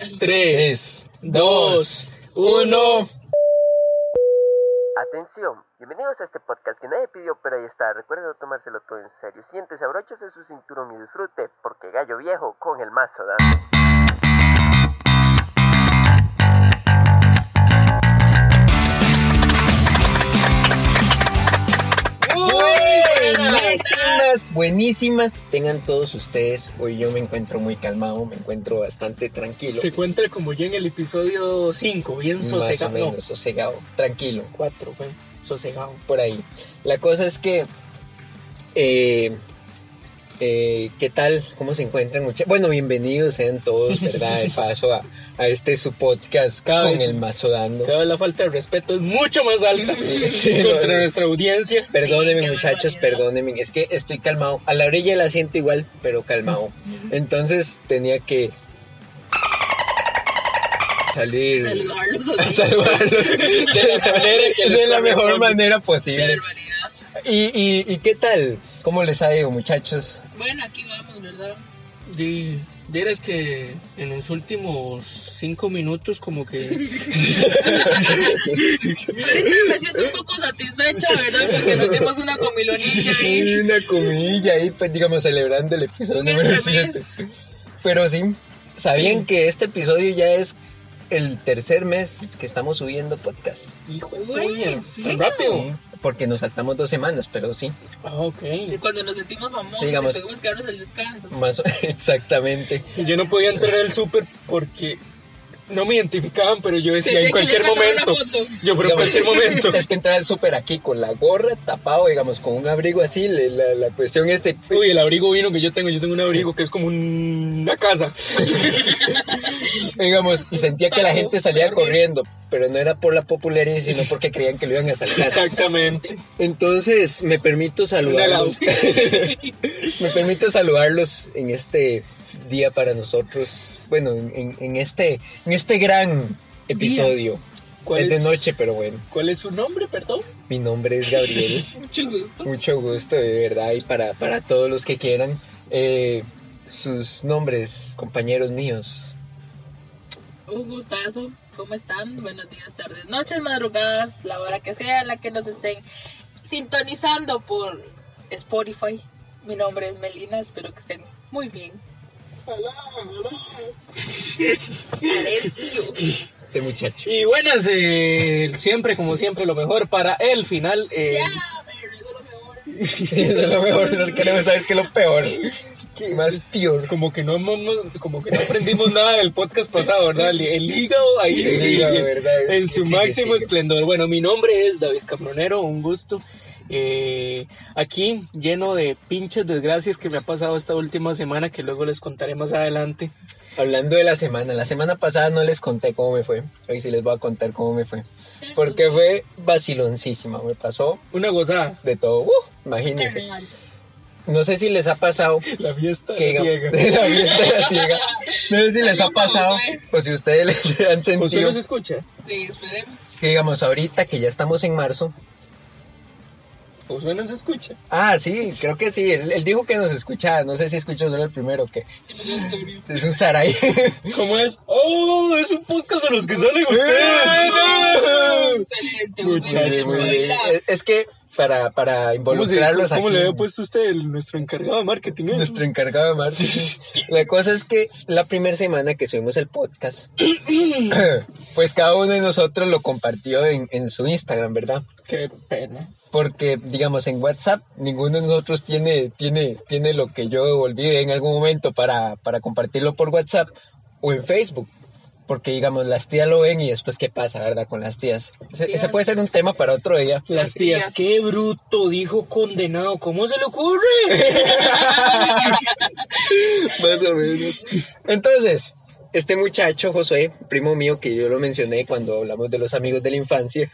3, 2, 1. Atención, bienvenidos a este podcast que nadie pidió, pero ahí está. Recuerden tomárselo todo en serio. Siéntese, abróchese su cinturón y disfrute, porque gallo viejo con el mazo dando. Buenísimas, buenísimas tengan todos ustedes. Hoy yo me encuentro muy calmado, me encuentro bastante tranquilo. Se encuentra como yo en el episodio 5, bien Más o sosegado. No, menos, sosegado, tranquilo, 4 fue sosegado. por ahí. La cosa es que, eh, eh, ¿qué tal? ¿Cómo se encuentran? Bueno, bienvenidos sean todos, ¿verdad? De paso a, a este su podcast Cada con vez- el mazo dando. Cada vez la falta de respeto es mucho más alta Sí, contra nuestra audiencia. Perdónenme muchachos, perdónenme, es que estoy calmado. A la orilla del asiento igual, pero calmado. Entonces tenía que salir Saludarlos a saludarlos De la manera que de la mejor manera posible. ¿Y, y, y qué tal? ¿Cómo les ha ido muchachos? Bueno, aquí vamos, ¿verdad? Di- Dirás que en los últimos 5 minutos como que Ahorita me siento un poco satisfecha, ¿verdad? Porque nos dimos una comilonilla Sí, ahí. una comidilla ahí, pues digamos, celebrando el episodio número entremés. 7. Pero sí, ¿sabían que este episodio ya es el tercer mes que estamos subiendo podcast? hijo de Güey, puña, sí. tan rápido. Porque nos saltamos dos semanas, pero sí, Ah, ok. Y Cuando nos sentimos famosos, Sí, digamos. y tuvimos que darnos el descanso. más o- exactamente. Y Yo no podía entrar al súper porque no me identificaban, pero yo decía Sí, en cualquier momento. Yo, pero en cualquier momento. Es que entrar al súper aquí con la gorra tapado, digamos, con un abrigo así, la, la cuestión este... Uy, el abrigo vino que yo tengo, yo tengo un abrigo que es como un- una casa. digamos, y sentía que la gente salía corriendo, pero no era por la popularidad, sino porque creían que lo iban a saltar. Exactamente. Entonces, me permito saludarlos. me permito saludarlos en este día para nosotros. Bueno, en, en- este, en este gran episodio. ¿Cuál Es de noche, pero bueno. ¿Cuál es su nombre, perdón? Mi nombre es Gabriel. Mucho gusto. Mucho gusto, de verdad. Y para, para todos los que quieran, eh, sus nombres, compañeros míos. Un gustazo. ¿Cómo están? Buenos días, tardes, noches, madrugadas, la hora que sea en la que nos estén sintonizando por Spotify. Mi nombre es Melina, espero que estén muy bien. Este muchacho. Y buenas, eh, siempre, como siempre, lo mejor para el final. eh. Eso es lo mejor, no queremos saber qué es lo peor. Más peor. como que no hemos- como que no aprendimos nada del podcast pasado, ¿verdad? El, el hígado ahí El sigue, hígado, ¿verdad? en su Sigue, máximo sigue. esplendor. Bueno, mi nombre es David Cambronero, un gusto. Eh, aquí lleno de pinches desgracias que me ha pasado esta última semana que luego les contaré más adelante. Hablando de la semana, la semana pasada no les conté cómo me fue. Hoy sí les voy a contar cómo me fue. Porque fue vaciloncísima, me pasó Una gozada, de todo. Uh, imagínense. No sé si les ha pasado la fiesta que de la ciega. la fiesta de la ciega. No sé si les ha pasado o si ustedes les han ¿Usted sentido nos escucha? Sí, esperemos. que digamos ahorita que ya estamos en marzo. ¿Josué nos escucha? Ah, sí, creo que sí. Él, él dijo que nos escuchaba. No sé si escuchó solo el primero que Sí, es un Saray. ¿Cómo es? ¡Oh! Es un podcast a los que salen ustedes. Excelente, Muy Muchacho, bien, muy Muy bien. bien. Es- Es que para, para ¿Cómo, involucrarlos cómo aquí. le había puesto usted el- nuestro encargado de marketing? eh? Nuestro encargado de marketing. La cosa es que la primera semana que subimos el podcast, pues cada uno de nosotros lo compartió en, en su Instagram, ¿verdad? Qué pena. Porque, digamos, en WhatsApp ninguno de nosotros tiene, tiene, tiene lo que yo olvide en algún momento para, para compartirlo por WhatsApp o en Facebook. Porque, digamos, las tías lo ven y después, ¿qué pasa, verdad, con las tías? Ese, ese puede ser un tema para otro día. Las tías, tías. qué bruto, dijo condenado. ¿Cómo se le ocurre? Más o menos. Entonces, este muchacho, José, primo mío, que yo lo mencioné cuando hablamos de los amigos de la infancia,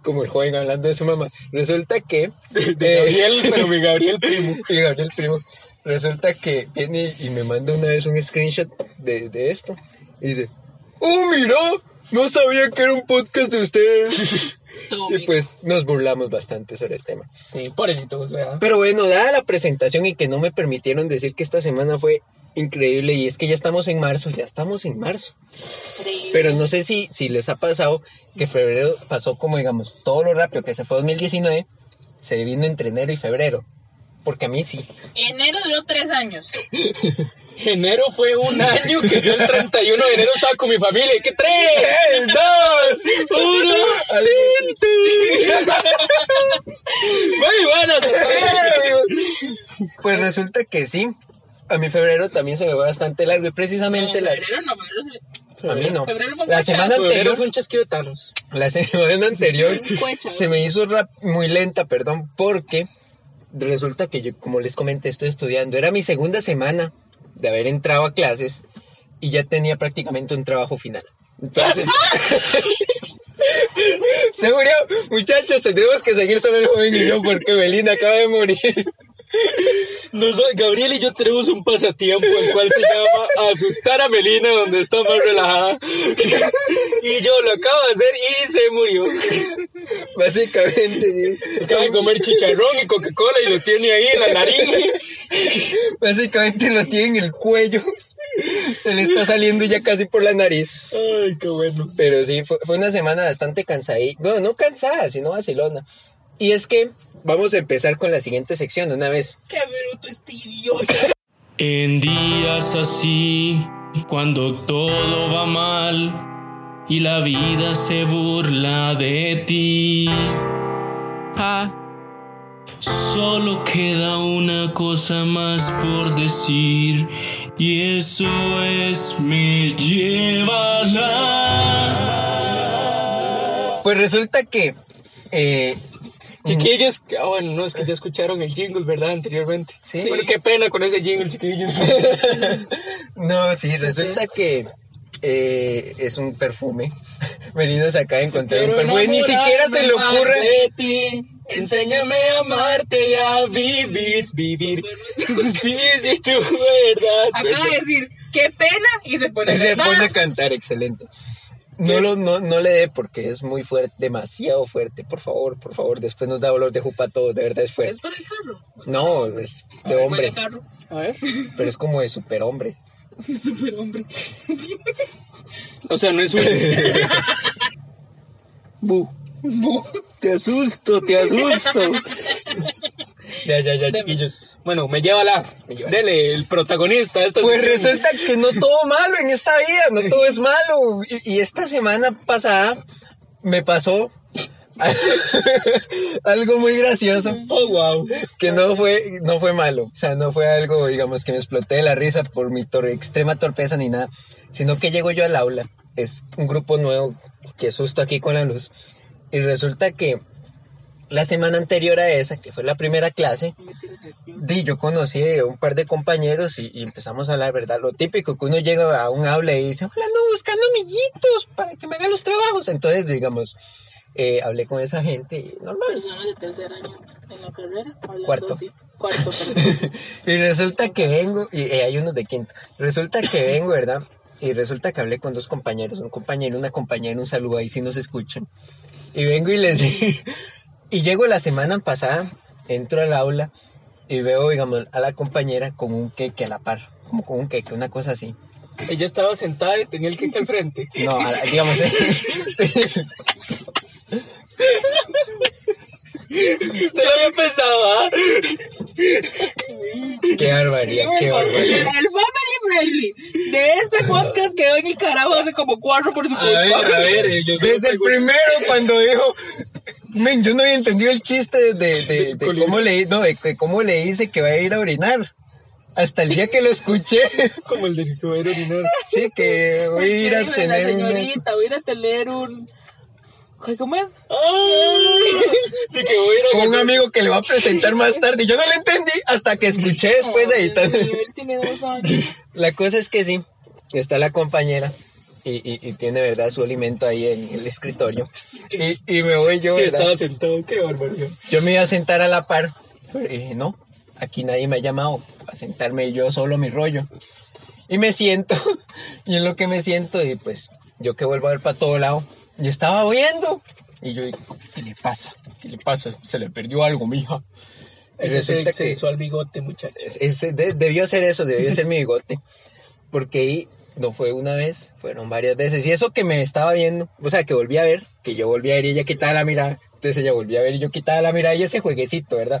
como el joven hablando de su mamá, resulta que... De eh, Gabriel, pero mi Gabriel primo. y Gabriel primo, resulta que viene y me manda una vez un screenshot de, de esto y dice, ¡Oh, mira! No sabía que era un podcast de ustedes. Y pues nos burlamos bastante sobre el tema. Sí, pobrecito, o sea. Pero bueno, dada la presentación y que no me permitieron decir que esta semana fue increíble y es que ya estamos en marzo, ya estamos en marzo. Increíble. Pero no sé si, si les ha pasado que febrero pasó como, digamos, todo lo rápido que se fue 2019, se vino entre enero y febrero. Porque a mí sí. Enero duró tres años. Enero fue un año que yo el 31 de enero estaba con mi familia. ¿Qué? ¡Tres! ¡Dos! ¡Uno! Muy buenas. Pues resulta que sí. A mi febrero también se me fue bastante largo y precisamente No, la... febrero no, febrero A mí no. Febrero fue La semana. Febrero anterior, fue un chasquido de Thanos. la semana anterior se me hizo rap- muy lenta, perdón, porque resulta que yo, como les comenté, estoy estudiando. Era mi segunda semana de haber entrado a clases y ya tenía prácticamente un trabajo final. Entonces, se murió. Muchachos, tendremos que seguir solo el joven y yo porque Belina acaba de morir. Nosotros, Gabriel y yo tenemos un pasatiempo el cual se llama asustar a Melina donde está más relajada. Y yo lo acabo de hacer y se murió. Básicamente, Acaba de comer chicharrón y Coca-Cola y lo tiene ahí en la nariz. básicamente lo tiene en el cuello. Se le está saliendo ya casi por la nariz. Ay, qué bueno. Pero sí, fue, fue una semana bastante cansada. Bueno, no cansada, sino vacilona. Y es que vamos a empezar con la siguiente sección de una vez. Qué bruto este idiota. En días así, cuando todo va mal y la vida se burla de ti, solo queda una cosa más por decir y eso es me lleva Pues resulta que. eh, Chiquillos, ah, bueno, no es que ya escucharon el jingle, ¿verdad? Anteriormente. Sí. Bueno, qué pena con ese jingle, chiquillos. no, sí, resulta que. eh, es un perfume. Se acaba de encontrar un perfume. Ni siquiera se le ocurre. de ti. Enséñame a amarte y a vivir, vivir. Sí, sí, tu verdad. Acaba de decir, qué pena, y se pone a Se cantar. pone a cantar, excelente. No, lo, no, no le dé porque es muy fuerte, demasiado fuerte. Por favor, por favor, después nos da dolor de jupa a todos, de verdad es ¿Es fuerte. para el carro? No, es de Huele hombre, carro. A ver. pero es como de superhombre. Super hombre. O sea, no es un. Bu. Te asusto, te asusto. Ya, ya, ya, chiquillos. Bueno, me lleva la. Me lleva la. Dele, el protagonista de esta Pues sección. resulta que no todo malo en esta vida, no todo es malo. Y, y esta semana pasada me pasó algo muy gracioso Oh, wow. que no fue, no fue malo. O sea, no fue algo, digamos, que me exploté de la risa por mi tor- extrema torpeza ni nada, sino que llego yo al aula. Es un grupo nuevo que susto aquí con la luz. Y resulta que la semana anterior a esa, que fue la primera clase, Di, yo conocí a un par de compañeros y, y empezamos a hablar, ¿verdad? Lo típico que uno llega a un aula y dice, hola, ando buscando amiguitos para que me hagan los trabajos. Entonces, digamos, eh, hablé con esa gente y normal. Personas de tercer año en la carrera. Cuarto. así. Cuarto. Y resulta que vengo, y eh, hay unos de quinto, resulta que vengo, ¿verdad? Y resulta que hablé con dos compañeros, un compañero y una compañera, un saludo ahí si nos escuchan. Y vengo y les y llego la semana pasada, entro al aula y veo, digamos, a la compañera con un queque a la par, como con un queque, una cosa así. Ella estaba sentada y tenía el queque al frente. No, la- digamos, Usted lo había pensado, ¿ah? qué barbaridad, qué barbaridad. El family friendly de este podcast quedó en el carajo hace como cuatro por su A ver, a ver, eh, yo Desde el primero cuando dijo, men, yo no había entendido el chiste de, de, de cómo le, no, de, de cómo le dice que va a ir a orinar. Hasta el día que lo escuché, Como el de que voy a ir a orinar. sí, que voy a ir a tener un... señorita, voy a ir a tener un... Ay, ¿Cómo es? Sí, que voy a ir a Con un amigo que le va a presentar más tarde. Yo no lo entendí hasta que escuché después dos años. La cosa es que sí, está la compañera y, y, y tiene, ¿verdad?, su alimento ahí en el escritorio. Y, y me voy yo, Sí, ¿verdad? estaba sentado, qué barbaridad. Yo me iba a sentar a la par, pero dije, no, aquí nadie me ha llamado a sentarme yo solo mi rollo. Y me siento, y en lo que me siento, y pues yo que vuelvo a ver para todo lado, y estaba oyendo. Y yo, ¿qué le pasa? ¿Qué le pasa? Se le perdió algo, mija. Ese Resulta se, se que- bigote, muchacho. Es- ese de- debió ser eso, debió ser mi bigote. Porque ahí no fue una vez, fueron varias veces. Y eso que me estaba viendo, o sea, que volví a ver, que yo volví a ver y ella quitaba la mirada. Entonces ella volvía a ver y yo quitaba la mirada y ese jueguecito, ¿verdad?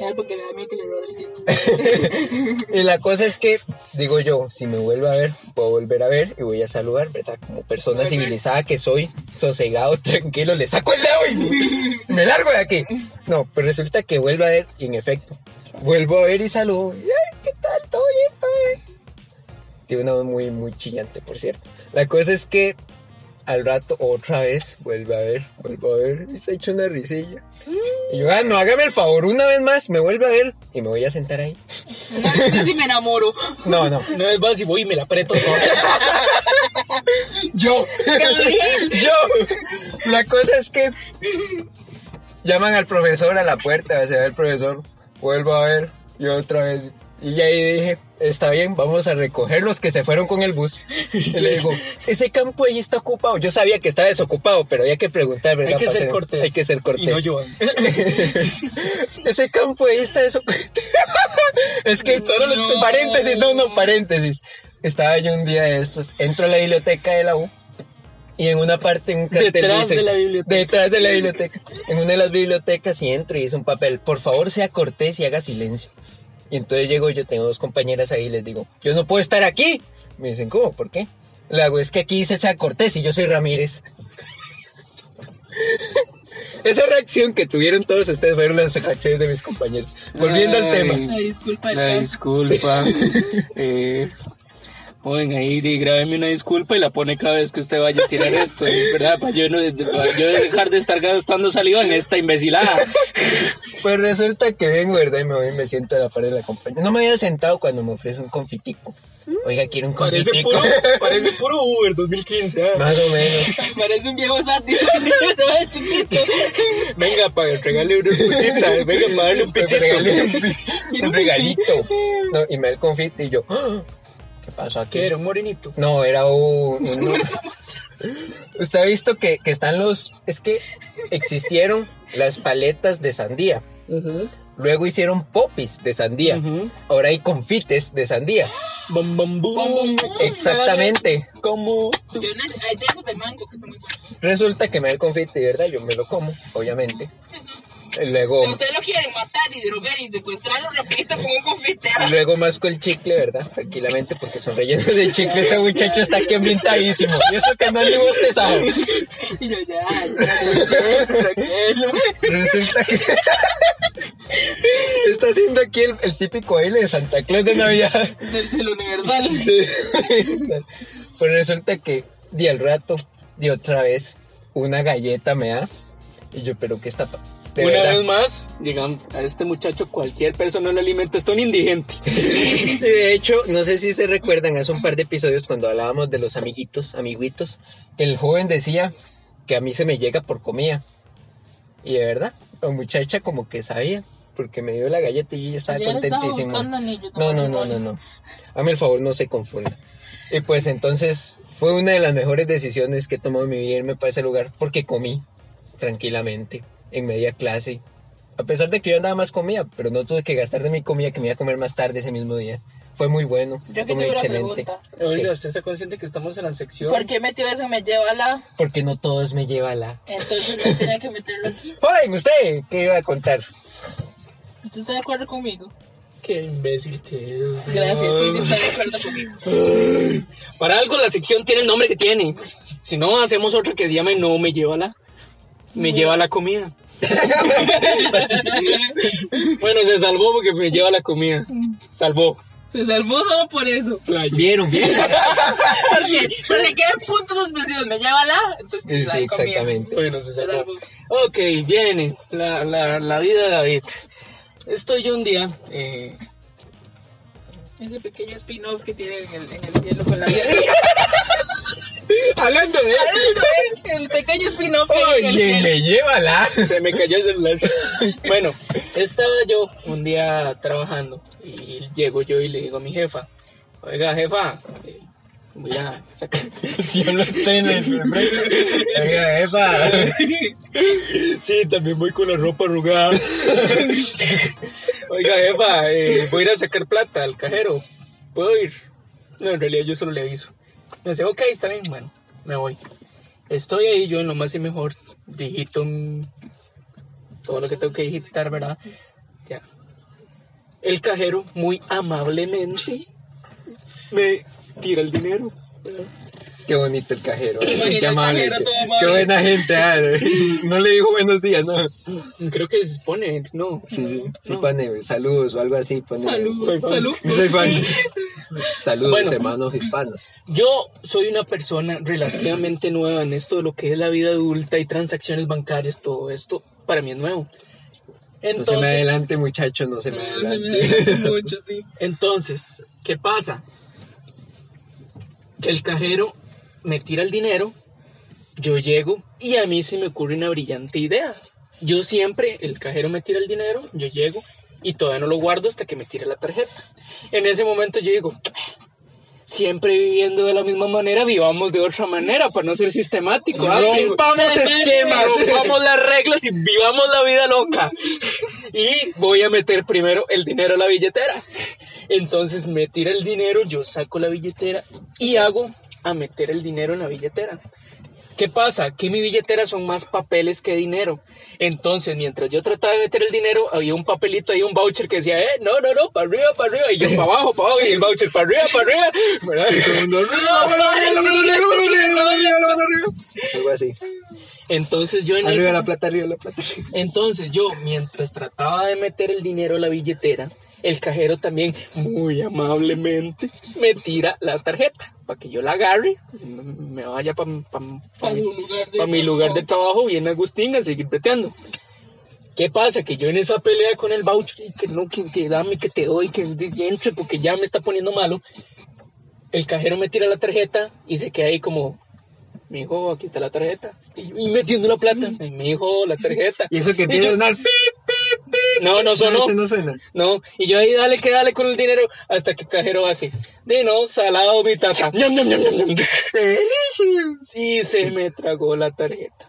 Ay, porque le da miedo que le robe el. Y la cosa es que, digo yo, si me vuelvo a ver, puedo volver a ver y voy a saludar, ¿verdad? Como persona civilizada que soy, sosegado, tranquilo, le saco el dedo y me largo de aquí. No, pero resulta que vuelvo a ver y en efecto, vuelvo a ver y saludo. ¿qué tal? Tiene una voz muy, muy chillante, por cierto. La cosa es que al rato otra vez vuelve a ver, vuelvo a ver y se ha hecho una risilla. Y yo, ah, no, hágame el favor, una vez más, me vuelve a ver y me voy a sentar ahí. Vez casi me enamoro. No, no, Una vez más y voy y me la aprieto toda. Yo. Gabriel. Yo. La cosa es que llaman al profesor a la puerta, se va el profesor, vuelvo a ver y otra vez. Y ahí dije, está bien, vamos a recoger los que se fueron con el bus. Y le digo, ese campo ahí está ocupado. Yo sabía que estaba desocupado, pero había que preguntar, ¿verdad? Hay que ser cortés. Hay que ser cortés. Y no yo. Ese campo ahí está desocupado. es que, No. paréntesis, no, no, paréntesis. Estaba yo un día de estos, entro a la biblioteca de la U y en una parte, en un cartel Detrás dice- de la biblioteca. Detrás de la biblioteca. En una de las bibliotecas y entro y dice un papel, por favor sea cortés y haga silencio. Y entonces llego yo, tengo dos compañeras ahí y les digo, yo no puedo estar aquí. Me dicen, ¿cómo? ¿Por qué? Le hago, es que aquí dice sea cortés y yo soy Ramírez. Esa reacción que tuvieron todos ustedes fueron las reacciones de mis compañeros. Volviendo al tema. Ay, disculpa el La caso. disculpa. eh, Oigan, ahí di, grábeme una disculpa y la pone cada vez que usted vaya a tirar esto, ¿eh? ¿verdad? Para yo, no, para yo dejar de estar gastando saliva en esta imbecilada. Pues resulta que vengo, ¿verdad? Y me voy y me siento a la par de la compañía. No me había sentado cuando me ofrece un confitico. Oiga, quiero un Parece confitico. puro, parece puro Uber 2015. ah. Más o menos. Parece un viejo no chiquito. Venga, para regalarle una cosita, venga, para darle un Me pitito. regalé un, un regalito. No, y me da el confite y yo, "Ah, ¿qué pasó aquí? ¿Qué era? ¿Un morenito? No, era un... un- Usted ha visto que, que están los... Es que existieron las paletas de sandía. Luego hicieron popis de sandía. Ahora hay confites de sandía. Exactamente. Como Yo hay de mango que son muy buenos. Resulta que me da el confite y verdad, yo me lo como, obviamente. Luego, Si ustedes lo quieren matar y drogar y secuestrarlo rapidito con un confite. luego masco el chicle, ¿verdad? Tranquilamente, porque son rellenos de chicle. Este muchacho está aquí ambientadísimo. Y eso que no es ni bostezado. Y yo ya, ya, tranquilo. Resulta que está haciendo aquí el, el típico baile de Santa Claus de Navidad. Del, del universal. Pues resulta que di al rato, di otra vez, una galleta me da. Y yo, pero ¿qué está pa- de una verdad? vez más, llegan a este muchacho, cualquier persona le alimenta, está un indigente. Y de hecho, no sé si se recuerdan, hace un par de episodios cuando hablábamos de los amiguitos, amiguitos, que el joven decía que a mí se me llega por comida. Y de verdad, la muchacha como que sabía, porque me dio la galleta y yo estaba Yo ya le estaba contentísimo. No, no, no, no, no. Hazme el favor, no se confunda. Y pues entonces fue una de las mejores decisiones que he tomado en mi vida irme para ese lugar porque comí tranquilamente en media clase. A pesar de que yo nada más comía, pero no tuve que gastar de mi comida que me iba a comer más tarde ese mismo día. Fue muy bueno, Yo muy excelente. pregunta. Oiga, ¿usted está consciente que estamos en la sección? ¿Por qué metió eso me lleva a la? Porque no todos me lleva a la... Entonces no tenía que meterlo aquí. Joven, ¿usted qué iba a contar? ¿Usted está de acuerdo conmigo? Qué imbécil que es. Gracias, sí, sí, está de acuerdo conmigo. Para algo la sección tiene el nombre que tiene. Si no, hacemos otra que se llame No me lleva la. Me lleva la comida. bueno, se salvó porque me lleva la comida. Salvó. Se salvó solo por eso. Playa. ¿Vieron? ¿Vieron? Porque, porque quedan puntos suspensivos. Me lleva la. Entonces, Sí, exactamente. Bueno, se salvó. Ok, viene la, la, la vida de David. Estoy yo un día. eh, Ese pequeño spin-off que tiene en el, en el hielo con la Hablando de... El pequeño spin-off Oye, me lleva la... se me cayó el celular. Bueno, estaba yo un día trabajando y llego yo y le digo a mi jefa, oiga jefa, eh, voy a sacar. Si habla usted en el frente. Oiga, epa. Sí, también voy con la ropa arrugada. Oiga, jefa, eh, voy a ir a sacar plata al cajero. ¿Puedo ir? No, en realidad yo solo le aviso. Me dice, ok, está bien, bueno, me voy. Estoy ahí yo en lo más y mejor. Digito todo lo que tengo que digitar, ¿verdad? Ya. El cajero, muy amablemente, me tira el dinero. ¿verdad? Qué bonito el cajero. imagina Qué el amable. cajero amable. Qué buena gente. ah. No le dijo buenos días, no. Creo que se pone, no. Sí, sí, sí No. pone saludos o algo así. Pone, Salud, Soy fan. salud. Soy fan. Saludos, Bueno. hermanos hispanos. Yo soy una persona relativamente nueva en esto de lo que es la vida adulta y transacciones bancarias, todo esto para mí es nuevo. No se me Entonces, adelante, muchachos, no se me No, se me adelante. mucho, sí. entonces, ¿qué pasa? Que el cajero me tira el dinero, yo llego y a mí se me ocurre una brillante idea. Yo siempre, el cajero me tira el dinero, yo llego y todavía no lo guardo hasta que me tire la tarjeta. En ese momento yo digo, siempre viviendo de la misma manera, vivamos de otra manera para no ser sistemático. ¿ah? Rompamos esquemas. Rompamos las reglas y vivamos la vida loca. Y voy a meter primero el dinero a la billetera. Entonces me tira el dinero, yo saco la billetera y hago a meter el dinero en la billetera. ¿Qué pasa? Que mi billetera son más papeles que dinero. Entonces, mientras yo trataba de meter el dinero, había un papelito ahí, un voucher que decía, eh, no, no, no, para arriba, para arriba. Y yo para abajo, para abajo, y el voucher para arriba, para arriba. Algo así. Entonces yo en Arriba ese- la plata, arriba la plata. Entonces yo, mientras trataba de meter el dinero a la billetera, el cajero también muy amablemente me tira la tarjeta para que yo la agarre, me vaya para de mi lugar de trabajo. bien Agustín a seguir preteando. ¿Qué pasa? Que yo en esa pelea con el voucher, y que no, que, que dame, que te doy, que entre porque ya me está poniendo malo, el cajero me tira la tarjeta y se queda ahí como, mi hijo, aquí está la tarjeta. Y, y metiendo la plata, mi hijo, la tarjeta. Y eso que empieza a sonar. pi, pi, pi. No, no sonó. ese no suena. No, y yo ahí dale que dale con el dinero hasta que el cajero hace. De no, salado mi tata. Ñam. Delicious. Sí, se me tragó la tarjeta.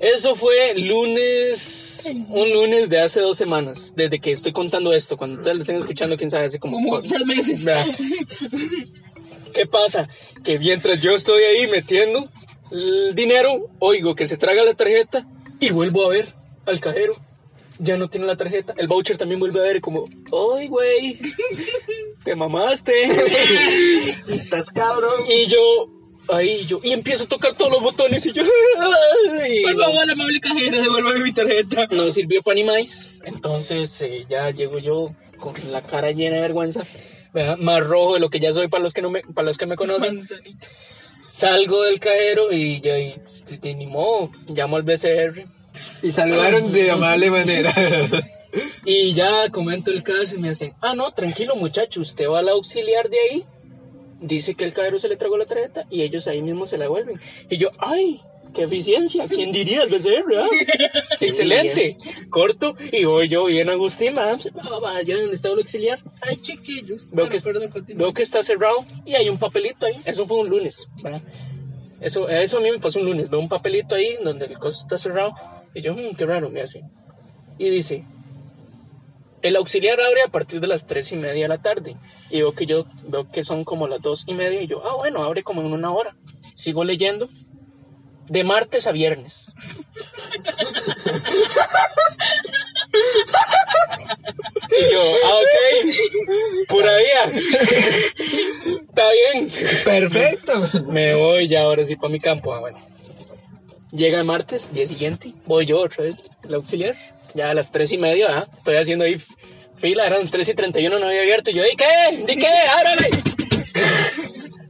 Eso fue lunes, un lunes de hace dos semanas, desde que estoy contando esto. Cuando ustedes lo estén escuchando, quién sabe, hace como... Como tres meses. ¿Qué pasa? Que mientras yo estoy ahí metiendo el dinero, oigo que se traga la tarjeta y vuelvo a ver al cajero. Ya no tiene la tarjeta. El voucher también vuelve a ver como, ¡ay, güey! ¡Te mamaste! Estás cabrón. y yo, ahí yo, y empiezo a tocar todos los botones y yo, ¡ay! Por favor, amable cajero, devuélvame mi tarjeta. No sirvió para ni más. Entonces eh, ya llego yo con la cara llena de vergüenza, ¿verdad? más rojo de lo que ya soy para los que no me, para los que me conocen. Manzanita. Salgo del cajero y ya y, y ni modo, llamo al BCR Y saludaron de amable manera. y ya comento el caso y me hacen, ah no, tranquilo muchacho, usted va al auxiliar de ahí, dice que el cajero se le tragó la tarjeta y ellos ahí mismo se la devuelven. Y yo, ay, qué eficiencia, ¿quién diría el BCR? ah? Excelente, corto y voy yo bien Agustín, allá donde estaba el auxiliar, Ay, chiquillos. Veo Bueno, que- perdón, veo que está cerrado y hay un papelito ahí. Eso fue un lunes. ¿verdad? Eso, eso a mí me pasó un lunes. Veo un papelito ahí donde el coso está cerrado. Y yo, "Mm, qué raro, me hace. Y dice: El auxiliar abre a partir de las tres y media de la tarde. Y veo que yo veo que son como las dos y media. Y yo, ah, bueno, abre como en una hora. Sigo leyendo. De martes a viernes. Y yo, ah, ok. Por ahí. ah. Está bien. Perfecto. Me voy ya ahora sí para mi campo. Ah, bueno. Llega el martes, día siguiente. Voy yo otra vez, el auxiliar. Ya a las tres y media, ¿ah? Estoy haciendo ahí fila, eran tres y treinta y uno, no había abierto. Y yo, ¿y qué? ¿De qué? ¡Ábrame!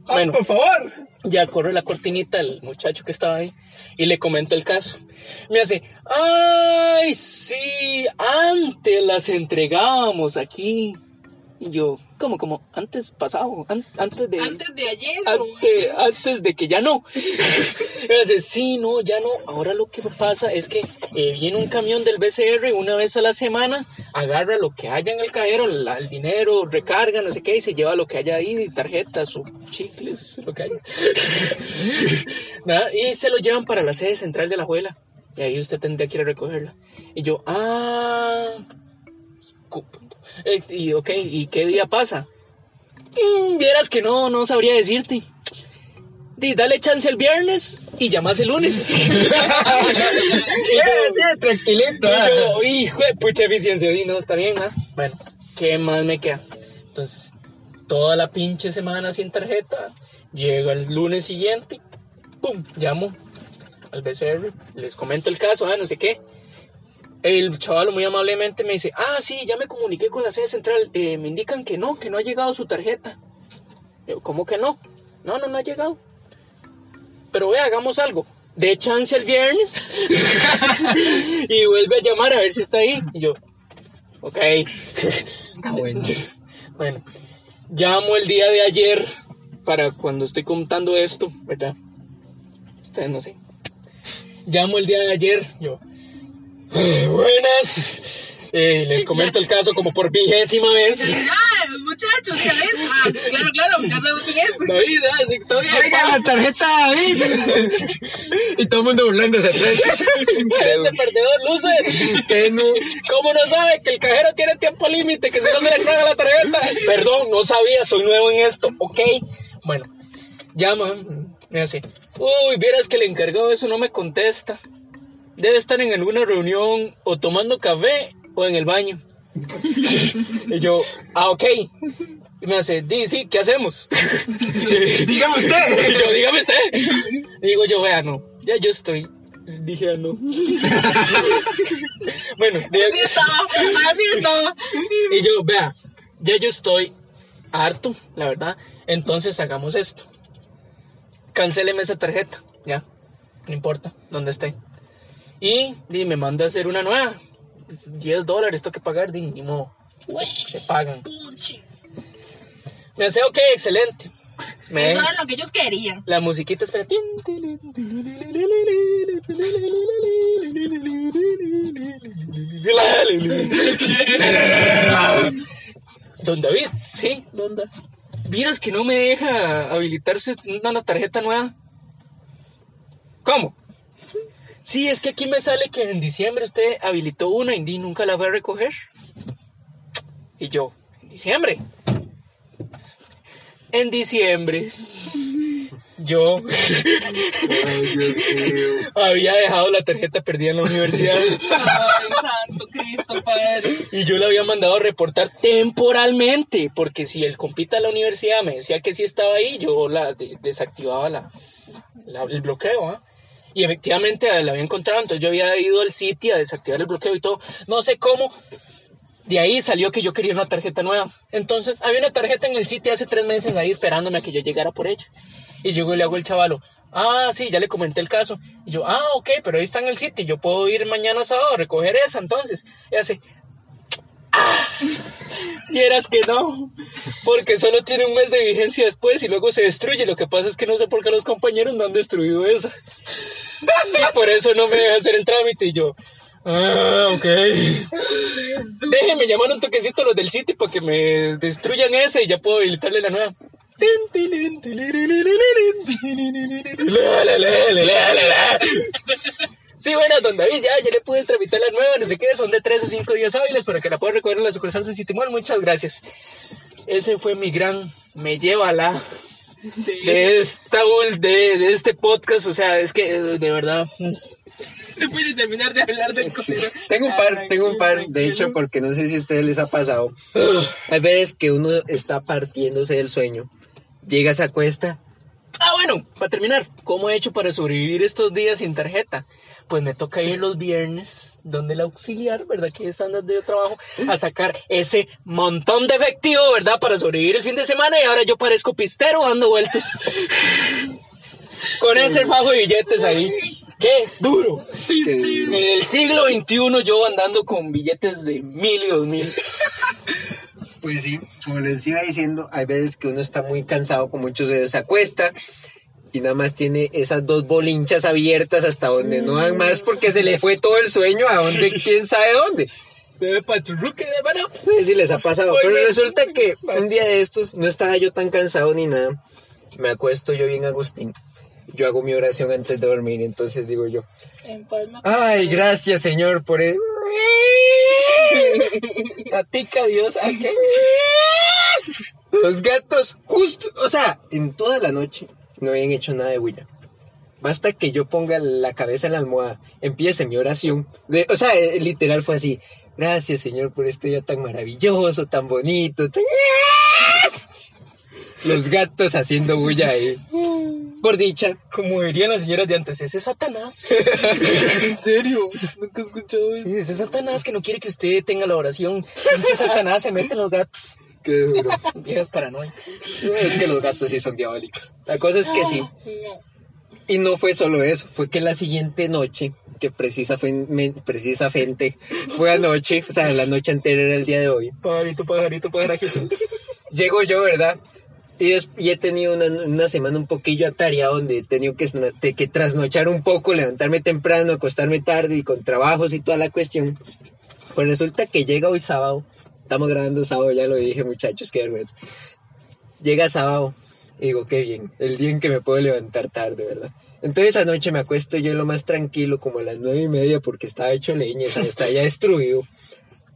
Bueno, Por favor. ya corre la cortinita el muchacho que estaba ahí y le comento el caso. Me hace, ay, sí, antes las entregábamos aquí. Y yo, ¿cómo, cómo? Antes pasado, An- antes de... Antes de ayer. ¿no? antes, de que ya no. Dice, sí, no, ya no. Ahora lo que pasa es que eh, viene un camión del BCR una vez a la semana, agarra lo que haya en el cajero, la- el dinero, recarga, no sé qué, y se lleva lo que haya ahí, tarjetas o chicles, lo que haya. Nada, y se lo llevan para la sede central de la abuela. Y ahí usted tendría que ir a recogerla. Y yo, ah. Eh, Y ok, ¿y qué día pasa? Mm, vieras que no, no sabría decirte. Di, dale chance el viernes y llamas el lunes. y yo, Eh, sí, tranquilito. y ah. yo, hijo de pucha eficiencia, di, no, está bien, ¿ah? Bueno, ¿qué más me queda? Entonces, toda la pinche semana sin tarjeta, llega el lunes siguiente, pum, llamo al BCR, les comento el caso, ah, no sé qué. El chaval muy amablemente me dice, ah, sí, ya me comuniqué con la sede central, eh, me indican que no, que no ha llegado su tarjeta. Yo, ¿cómo que no? No, no, no ha llegado. Pero ve, hagamos algo. De chance el viernes. y vuelve a llamar a ver si está ahí. Y yo, ok. Está bueno. Bueno, llamo el día de ayer para cuando estoy contando esto, ¿verdad? Ustedes no sé. Llamo el día de ayer, yo. "Eh, Buenas. Eh, les comento el caso como por vigésima vez. ¡Ah, muchachos! ¿Ya ves? Ah, sí, claro, claro, ya sabemos quién es. David, ah, sí, todo bien, Oiga, la tarjeta David. y todo el mundo burlándose atrás. Ese perdedor, luce. que no. ¿Cómo no sabe que el cajero tiene tiempo límite? Que si no se le traga la tarjeta. Perdón, no sabía, soy nuevo en esto, ¿ok? Bueno, llama, me hace, uy, vieras que el encargado eso no me contesta. Debe estar en alguna reunión o tomando café o en el baño. y yo, ah, ok. Y me hace, di, sí, ¿qué hacemos? Dígame usted. Y yo, dígame usted. Y digo yo, vea, no, ya yo estoy. Dije, ah, no. bueno, Así estaba, así estaba. y yo, vea, ya yo estoy harto, la verdad. Entonces hagamos esto. Cancéleme esa tarjeta, ya. No importa, donde esté. Y, di, me manda a hacer una nueva. 10 dólares tengo que pagar, di, ni modo. Me pagan. Me hace, ok, excelente. Me Eso era lo que ellos querían. la musiquita espera. Don David, sí, don David. ¿Vieras que no me deja habilitarse una tarjeta nueva? ¿Cómo? Sí, es que aquí me sale que en diciembre usted habilitó una y nunca la fue a recoger. Y yo, ¿en diciembre? En diciembre. Yo había dejado la tarjeta perdida en la universidad Ay, santo Cristo, padre. y yo la había mandado a reportar temporalmente, porque si el compita de la universidad me decía que sí estaba ahí, yo la de- desactivaba la, la- el bloqueo, ¿ah? Y efectivamente la había encontrado, entonces yo había ido al sitio a desactivar el bloqueo y todo. No sé cómo. De ahí salió que yo quería una tarjeta nueva. Entonces, había una tarjeta en el sitio hace tres meses ahí esperándome a que yo llegara por ella. Y yo le hago el chavalo. Ah, sí, ya le comenté el caso. Y yo, ah, ok, pero ahí está en el sitio. Yo puedo ir mañana sábado a recoger esa entonces. Y hace, ah, vieras que no. Porque solo tiene un mes de vigencia después y luego se destruye. Lo que pasa es que no sé por qué los compañeros no han destruido esa. Y por eso no me deja hacer el trámite. Y yo, ah, ok. Déjenme llamar un toquecito a los del sitio para que me destruyan esa y ya puedo habilitarle la nueva. Sí, bueno, don David, ya, ya le pude tramitar la nueva, no sé qué, son de 3 a 5 días hábiles para que la pueda recoger en la sucursal San Citimol. Muchas gracias. Ese fue mi gran, me lleva la de esta de, de este podcast, o sea, es que de verdad No puedes terminar de hablar del colero. Tengo un par, tengo un par, de hecho, porque no sé si a ustedes les ha pasado. Hay veces que uno está partiéndose del sueño. Llega, se acuesta. Ah, bueno, para terminar, ¿cómo he hecho para sobrevivir estos días sin tarjeta? Pues me toca ir los viernes, donde el auxiliar, ¿verdad? Que están donde yo trabajo, a sacar ese montón de efectivo, ¿verdad? Para sobrevivir el fin de semana y ahora yo parezco pistero dando vueltas. Con ese fajo de billetes ahí. ¡Qué duro! En el siglo XXI yo andando con billetes de mil y dos mil. Pues sí, como les iba diciendo, hay veces que uno está muy cansado, con muchos dedos se acuesta y nada más tiene esas dos bolinchas abiertas hasta donde no dan más porque se le fue todo el sueño a donde, quién sabe dónde. Mano. No sé si les ha pasado, pero resulta que un día de estos no estaba yo tan cansado ni nada. Me acuesto yo bien Agustín. Yo hago mi oración antes de dormir, entonces digo yo, ay, gracias Señor por el... Tatica Dios, ¿a qué? Los gatos, justo, o sea, en toda la noche no habían hecho nada de bulla. Basta que yo ponga la cabeza en la almohada, empiece mi oración. De, o sea, eh, literal fue así. Gracias, Señor, por este día tan maravilloso, tan bonito. tan- Los gatos haciendo bulla ahí. Por dicha. Como dirían las señoras de antes, ese es Satanás. ¿En serio? Nunca he escuchado eso. Sí, ese Satanás que no quiere que usted tenga la oración. Pinche Satanás se mete en los gatos. Qué duro. Viejas paranoicas. No, es que los gatos sí son diabólicos. La cosa es que sí. Y no fue solo eso, fue que la siguiente noche, que precisa fue, me- precisamente fue anoche, o sea, la noche anterior era el día de hoy, Pajarito, pajarito, pajarito. llego yo, ¿verdad? Y, des- y he tenido una, una semana un poquillo atareada donde he tenido que, que trasnochar un poco, levantarme temprano, acostarme tarde y con trabajos y toda la cuestión. Pues resulta que llega hoy sábado, estamos grabando sábado, ya lo dije muchachos, qué vergüenza. Llega sábado y digo, qué bien, el día en que me puedo levantar tarde, ¿verdad? Entonces anoche me acuesto yo lo más tranquilo, como a las nueve y media, porque estaba hecho leña, está ya destruido.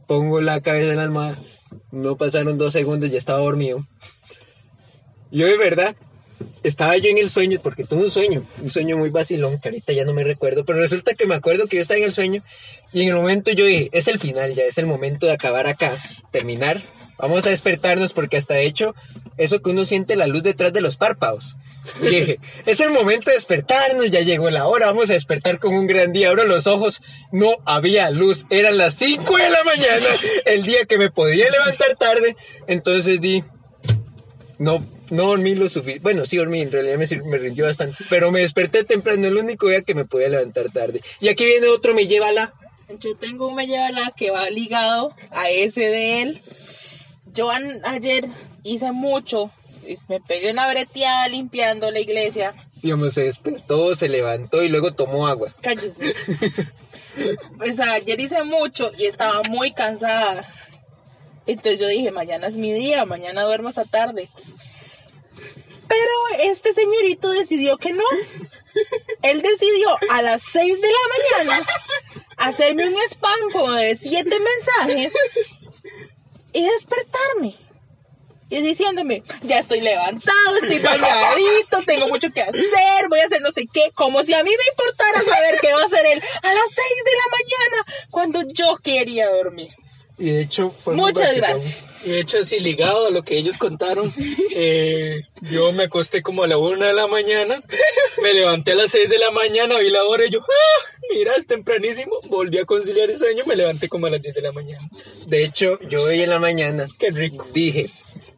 Pongo la cabeza en la almohada, no pasaron dos segundos, ya estaba dormido. Y hoy, ¿verdad? Estaba yo en el sueño, porque tuve un sueño, un sueño muy vacilón, que ahorita ya no me recuerdo, pero resulta que me acuerdo que yo estaba en el sueño y en el momento yo dije, es el final, ya es el momento de acabar acá, terminar. Vamos a despertarnos porque hasta de hecho, eso que uno siente la luz detrás de los párpados. Y dije, es el momento de despertarnos, ya llegó la hora, vamos a despertar con un gran día. Abro los ojos, no había luz, eran las 5 de la mañana, el día que me podía levantar tarde. Entonces di, no, no dormí lo suficiente. Bueno, sí dormí, en realidad me, me rindió bastante. Pero me desperté temprano, el único día que me podía levantar tarde. Y aquí viene otro, me lleva la. Yo tengo un me lleva la que va ligado a ese de él. Yo ayer hice mucho. Me pegué una breteada limpiando la iglesia. Digamos, se despertó, se levantó y luego tomó agua. Cállese. Pues ayer hice mucho y estaba muy cansada. Entonces yo dije, mañana es mi día, mañana duermo hasta tarde. Pero este señorito decidió que no. Él decidió a las 6 de la mañana hacerme un spam como de 7 mensajes y despertarme. Y diciéndome, ya estoy levantado, estoy bañadito, tengo mucho que hacer, voy a hacer no sé qué, como si a mí me importara saber qué va a hacer él a las 6 de la mañana cuando yo quería dormir. Y de hecho, fue muy Muchas gracias. Y de hecho, así ligado a lo que ellos contaron, eh, yo me acosté como a la una de la mañana, me levanté a las seis de la mañana, vi la hora y yo, ¡ah! Mira, es tempranísimo. Volví a conciliar el sueño, me levanté como a las 10 de la mañana. De hecho, yo hoy en la mañana Qué rico. dije,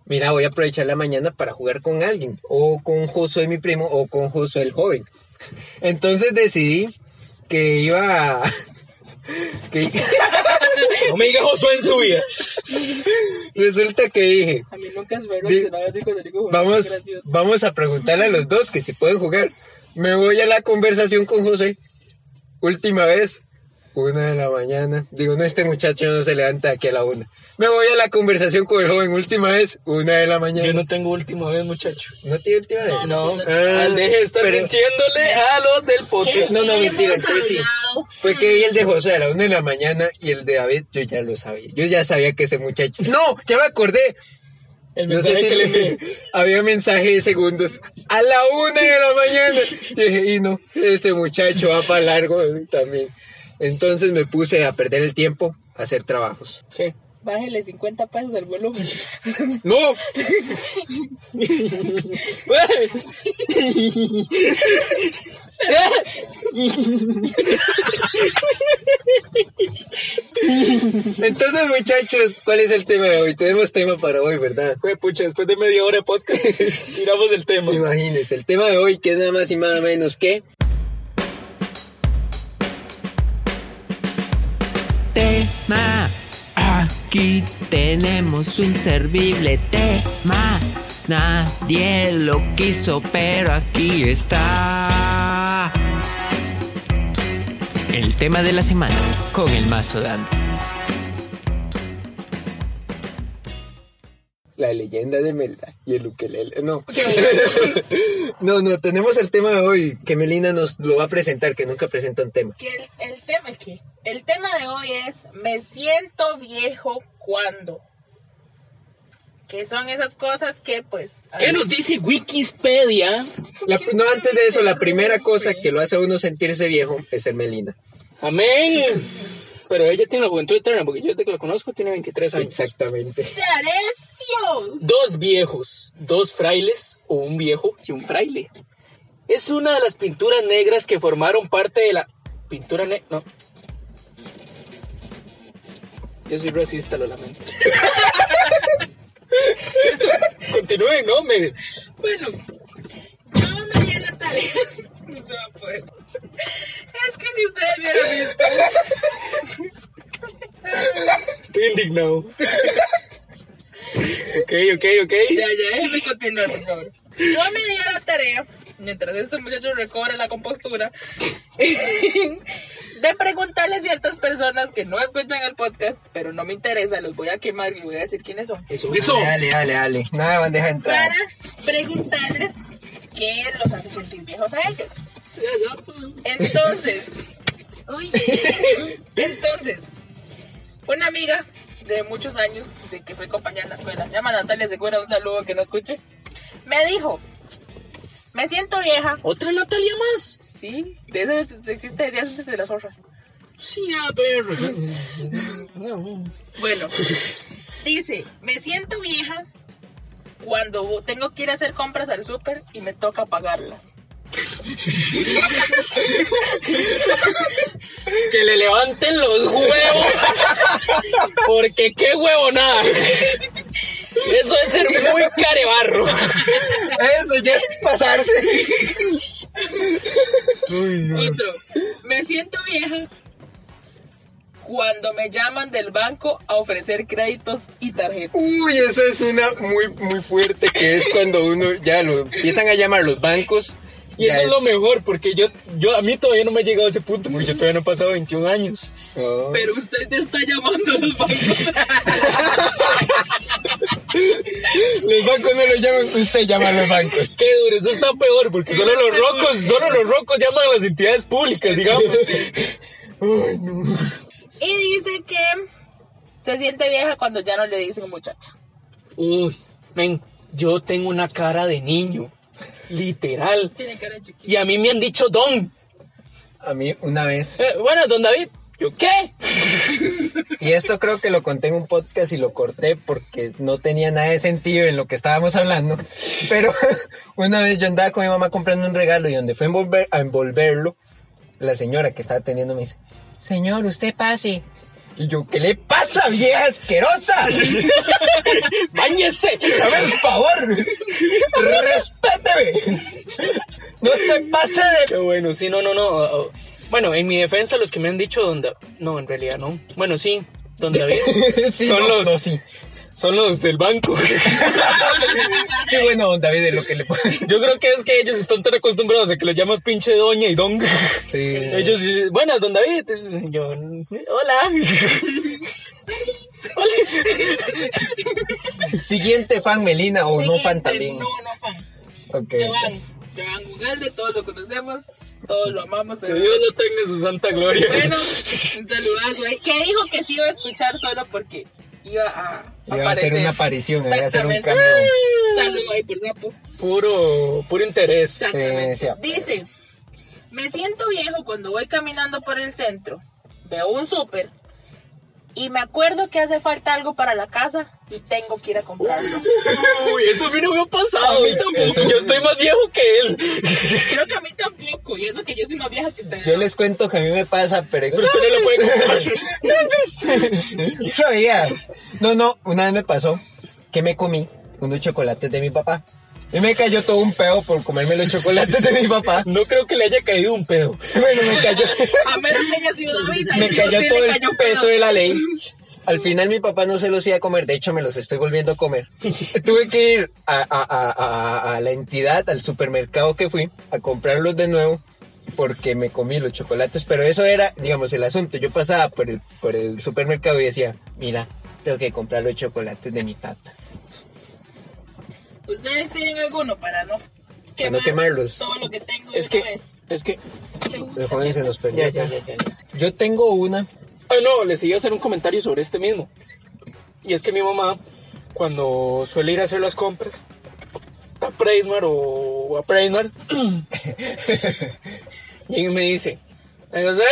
mira, voy a aprovechar la mañana para jugar con alguien, o con Josué mi primo, o con Josué el joven. Entonces decidí que iba a... que No me diga Josué en su vida. resulta que dije, A mí nunca se me ha reaccionado así cuando digo "Joder, vamos, qué gracioso". vamos a preguntarle a los dos que si pueden jugar. Me voy a la conversación con José. Última vez, una de la mañana. Digo, no, este muchacho no se levanta aquí a la una. Me voy a la conversación con el joven. Última vez, una de la mañana. Yo no tengo última vez, muchacho. ¿No tiene última vez? No, Ah, al deje de estar pero- mintiéndole a los del ¿Qué podcast. No, no, mentira, entonces sí. Fue que vi el de José a la una de la mañana y el de David, yo ya lo sabía. Yo ya sabía que ese muchacho. ¡No! ¡Ya me acordé! El No sé si que le envié. había mensaje de segundos. A la una de la mañana. Y dije, y no, este muchacho va para largo también. Entonces me puse a perder el tiempo a hacer trabajos. ¿Qué? Bájele 50 pesos al volumen. ¡No! Entonces, muchachos, ¿cuál es el tema de hoy? Tenemos tema para hoy, ¿verdad? Fue pucha, después de media hora de podcast, tiramos el tema. Imagínense, el tema de hoy que es nada más y nada menos que tema. Aquí tenemos un servible tema. Nadie lo quiso, pero aquí está. El tema de la semana con el mazo dando. La leyenda de Melda y el ukelele. No. no, no, tenemos el tema de hoy que Melina nos lo va a presentar, que nunca presenta un tema. Que el, el tema es que el tema de hoy es me siento viejo cuando. Que son esas cosas que pues. ¿Qué nos dice Wikipedia? La- no, antes de eso, la primera cosa que lo hace a uno sentirse viejo es ser Melina. Amén. Pero ella tiene la juventud eterna, porque yo desde que la conozco tiene 23 años. Exactamente. ¡Cerecio! Dos viejos, dos frailes, o un viejo y un fraile. Es una de las pinturas negras que formaron parte de la pintura negra. No. Yo soy racista, lo lamento. Esto, continúen, ¿no? Me, Bueno, yo me di a la tarea. A. Es que si ustedes vieran esto. estoy indignado. ok, ok, ok. Ya, ya, déjeme continuar, por favor. Yo me di a la tarea, mientras este muchacho recobra la compostura, de preguntarle a ciertas personas que no escuchan el podcast, pero no me interesa, los voy a quemar y voy a decir quiénes son. Eso, eso. Dale, dale, dale. Nada bandeja de entrada. Para preguntarles qué los hace sentir viejos a ellos. Ya. Entonces, uy, entonces, una amiga de muchos años, de que fue compañera en la escuela, llama Natalia Segura, un saludo que no escuche, me dijo, me siento vieja. ¿Otra Natalia más? Sí, de eso existe desde antes de las otras. Sí, a ver. Bueno, dice, me siento vieja cuando tengo que ir a hacer compras al súper y me toca pagarlas. Que le levanten los huevos. Porque qué huevo nada. Eso es ser muy carebarro. Eso ya es pasarse. Otro, me siento vieja cuando me llaman del banco a ofrecer créditos y tarjetas. Uy, eso es una muy, muy fuerte que es cuando uno ya lo empiezan a llamar los bancos. Y eso es lo mejor, porque yo, yo a mí todavía no me ha llegado a ese punto, porque yo todavía no he pasado 21 años. Oh. Pero usted ya está llamando a los bancos. Los bancos no los llaman, usted llama a los bancos. Qué duro, eso está peor, porque solo los rocos, solo los rocos llaman a las entidades públicas, digamos. Ay, no. Y dice que se siente vieja cuando ya no le dicen muchacha. Uy, men, yo tengo una cara de niño, literal. Tiene cara de chiquita. Y a mí me han dicho don. A mí una vez, Eh, bueno, don David, ¿yo qué? y esto creo que lo conté en un podcast y lo corté porque no tenía nada de sentido en lo que estábamos hablando, pero una vez yo andaba con mi mamá comprando un regalo y donde fue a, envolver, a envolverlo, la señora que estaba atendiendo me dice, señor, usted pase. Y yo, ¿qué le pasa, vieja asquerosa? ¡Báñese! A ver, por favor, respéteme. No se pase de... Qué bueno, sí, no, no, no. Bueno, en mi defensa, los que me han dicho don Da- No, en realidad no. Bueno, sí, don David. Sí, son no, los. no, sí. Son los del banco. Sí, bueno, don David, es lo que le pasa. Yo creo que es que ellos están tan acostumbrados a que los llamas pinche doña y don. Sí. Ellos dicen, buenas, don David. Yo, hola. Siguiente fan, Melina, o no fan también. No, no fan. Ok. Joan. Joan Ugalde, todos lo conocemos, todos lo amamos. Que Dios lo tenga en su santa gloria. Bueno, un saludazo ahí. Que dijo que sí iba a escuchar solo porque iba a. Iba a hacer una aparición, iba a hacer un cameo. Saludo ahí por sapo. Puro, puro interés. Sí. Dice: Me siento viejo cuando voy caminando por el centro, veo un súper y me acuerdo que hace falta algo para la casa y tengo que ir a comprarlo. Uy, eso a mí no me ha pasado. A mí tampoco. Yo estoy más viejo que él. Creo que a mí tampoco, y eso que yo soy más vieja que ustedes. Yo les cuento que a mí me pasa, pero... Pero usted no lo puede comprar. No, no, una vez me pasó que me comí unos chocolates de mi papá. Y me cayó todo un pedo por comerme los chocolates de mi papá. No creo que le haya caído un pedo. Bueno, me cayó, A menos que haya sido David. me cayó todo el cayó peso pedo. de la ley. Al final mi papá no se los iba a comer, de hecho me los estoy volviendo a comer. Tuve que ir a, a- a- a- a la entidad, al supermercado que fui, a comprarlos de nuevo porque me comí los chocolates, pero eso era, digamos, el asunto. Yo pasaba por el, por el supermercado y decía, mira, tengo que comprar los chocolates de mi tata. ¿Ustedes tienen alguno para no Para no quemarlos. todo lo que tengo Es que, vez? es que, joven se nos perdió. ya, ya, ya, ya. ya. Yo tengo una. Ah, no, les iba a hacer un comentario sobre este mismo. Y es que mi mamá, cuando suele ir a hacer las compras, a Pricemark o a Pricemark, y me dice, "Ay, José,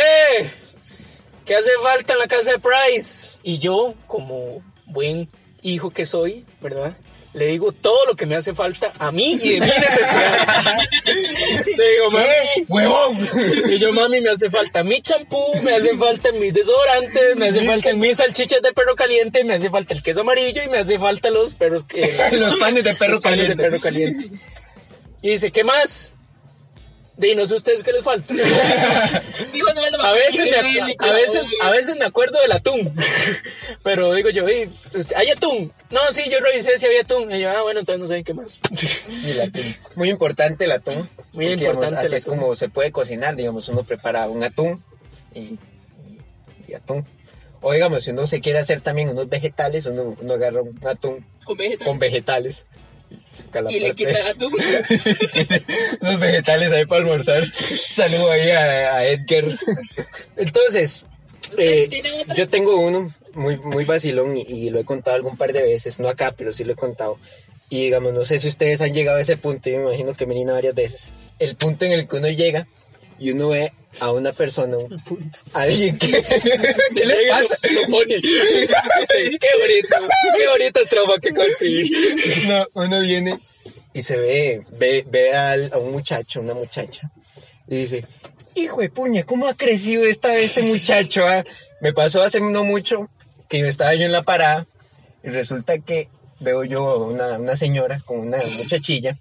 ¿qué hace falta en la casa de Price? Y yo, como buen hijo que soy, ¿verdad? Le digo todo lo que me hace falta a mí y de mi necesidad. Le digo, mami, ¡Huevón! y yo, mami, me hace falta mi champú, me hace falta mis desodorantes, me hace falta mis salchichas de perro caliente, me hace falta el queso amarillo y me hace falta los perros eh, Los panes de perro los panes caliente. de perro caliente. Y dice, ¿qué más? De no sé ustedes qué les falta. A veces, me, a, veces, a veces me acuerdo del atún. Pero digo yo, "Ey, usted- ¿hay atún? No, sí, yo revisé si había atún. Y yo, ah, bueno, entonces no sé qué más. Y el atún. Muy importante el atún. Muy porque, importante digamos, así el es atún. como se puede cocinar, digamos, uno prepara un atún y, y- y atún. O digamos, si uno se quiere hacer también unos vegetales, uno, uno agarra un atún Con vegetales. con vegetales y, la le quita el atún. unos vegetales ahí para almorzar. Saludo ahí a, a Edgar. Entonces, eh, yo tengo uno muy, muy vacilón y, y lo he contado algún par de veces, no acá, pero sí lo he contado. Y digamos, no sé si ustedes han llegado a ese punto, yo me imagino que Melina varias veces. El punto en el que uno llega y uno ve a una persona, un- a alguien que... ¿Qué le pasa? Lo, pone. qué bonito, qué bonita trama que construir. No, uno viene y se ve, ve, ve al- a un muchacho, una muchacha, y dice, hijo de puña, ¿cómo ha crecido esta vez este muchacho? ah?". Me pasó hace no mucho que yo estaba yo en la parada y resulta que veo yo a una, una señora con una muchachilla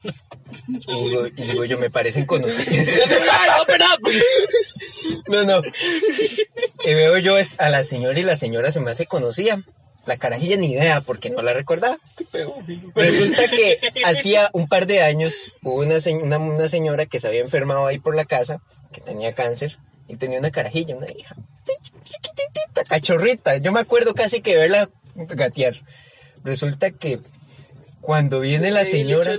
y digo, y digo yo, me parecen up. No, no. Y veo yo a la señora y la señora se me hace conocida. La carajilla ni idea porque no la recordaba. Resulta que hacía un par de años hubo una, una, una señora que se había enfermado ahí por la casa, que tenía cáncer, y tenía una carajilla, una hija. Sí, chiquititita, cachorrita. Yo me acuerdo casi que verla gatear. Resulta que cuando viene la señora,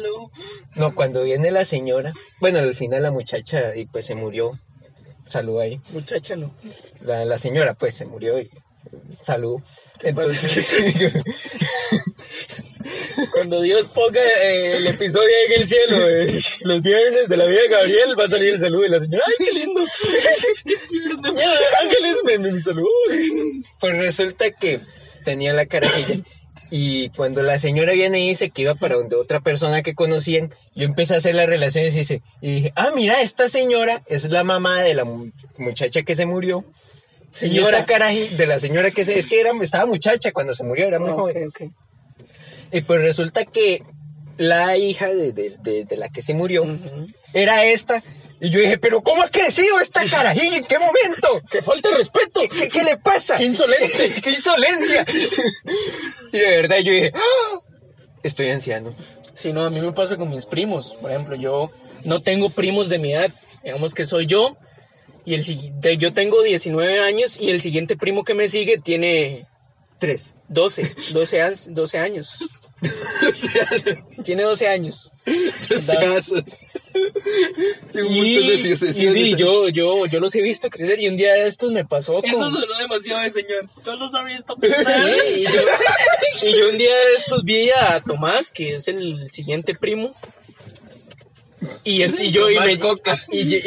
no, cuando viene la señora, bueno, al final la muchacha y pues se murió. Salud ahí. Muchacha, no. La, la señora pues se murió y salud. Entonces, Cuando Dios ponga eh, el episodio en el cielo, eh, los viernes de la vida de Gabriel, va a salir el saludo de la señora. ¡Ay, qué lindo! Ángeles, me, me, mi saludo. Pues resulta que tenía la carajilla. Y cuando la señora viene y dice que iba para donde otra persona que conocían, yo empecé a hacer las relaciones y, dice, y dije, ah, mira, esta señora es la mamá de la mu- muchacha que se murió. Señora. carajilla, de la señora que se, es que era, estaba muchacha cuando se murió, era muy joven. Y pues resulta que la hija de, de- de- de la que se murió era esta. Y yo dije, pero ¿cómo ha crecido esta carajilla? ¿En qué momento? ¡Que falta de respeto! ¿Qué, qué, qué le pasa? ¡Qué insolente! ¡Qué insolencia! y de verdad yo dije, "Ah, estoy anciano. Sí, no, a mí me pasa con mis primos. Por ejemplo, yo no tengo primos de mi edad. Digamos que soy yo. Y el yo tengo 19 años y el siguiente primo que me sigue tiene Tres. 12, 12, ans- 12 años. o sea, Tiene 12 años. deseazos. Tengo Y, y yo, yo, yo los he visto crecer y un día de estos me pasó con... Eso sonó demasiado de señor. Yo lo sabía esto. Sí, y, yo, y yo un día de estos vi a Tomás, que es el siguiente primo. Y, este, y yo y Tomás me Coca. y- y-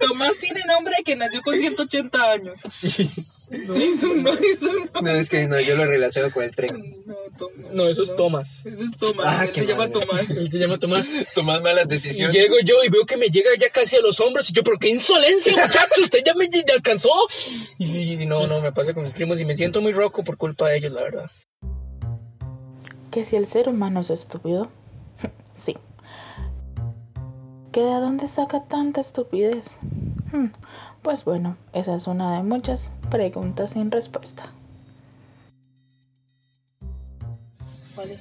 Tomás tiene nombre que nació con 180 años. Sí. No es un, no es un. No, es que no, yo lo relaciono con el tren. No, Tomás. no, eso es Tomás. Eso es Tomás. Ah, él se llama. Tomás. Él se llama Tomás. Tomás malas Y decisiones. llego yo y veo que me llega ya casi a los hombros. Y yo, ¿pero qué insolencia, muchacho? Usted ya me ya alcanzó. Y sí, no, no, me pasa con mis primos y me siento muy roco por culpa de ellos, la verdad. que si el ser humano es estúpido, sí. ¿Que de dónde saca tanta estupidez? Hmm, Pues bueno, esa es una de muchas preguntas sin respuesta. ¿Cuál es?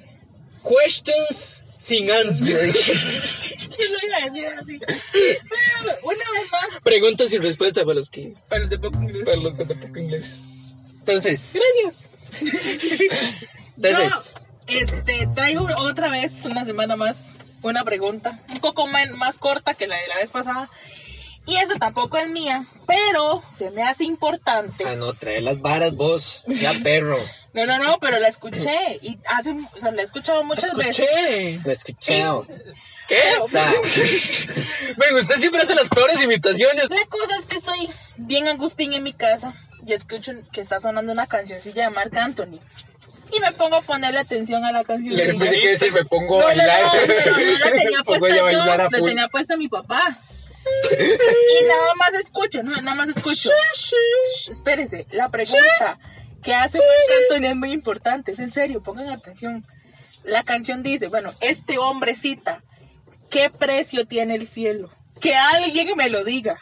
Questions sin answers. Yo lo iba a decir así. Una vez más. Preguntas sin respuesta para los que... Para los de poco inglés. Para los que de poco inglés. Entonces, Gracias. entonces, Yo, este, traigo otra vez, una semana más, una pregunta. Un poco más corta que la de la vez pasada. Y esa tampoco es mía, pero se me hace importante. ah, no, trae las varas vos, ya perro. No, no, no, pero la escuché. Y hace, o sea, la he escuchado muchas veces. Escuché. Lo he escuchado. ¿Qué? O sea, Venga, usted siempre hace las peores imitaciones. La cosa es que estoy bien Agustín en mi casa y escucho que está sonando una cancioncilla de Marc Anthony. Y me pongo a ponerle atención a la canción. le pensé que decir, me pongo No, a bailar. no, la tenía puesta yo la tenía puesta mi papá. Y nada más escucho, no, nada más escucho. Espérese, la pregunta que hace Marc Anthony es muy importante, es en serio, pongan atención. La canción dice, bueno, este hombre cita, ¿qué precio tiene el cielo? Que alguien me lo diga.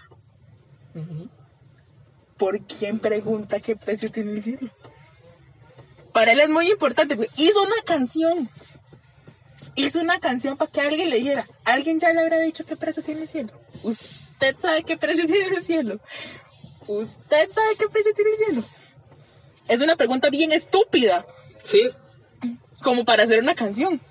¿Por quién pregunta qué precio tiene el cielo? Para él es muy importante. Hizo una canción. Hizo una canción para que alguien le dijera. Alguien ya le habrá dicho qué precio tiene el cielo. Usted sabe qué precio tiene el cielo. Usted sabe qué precio tiene el cielo. Es una pregunta bien estúpida. Sí, Como para hacer una canción.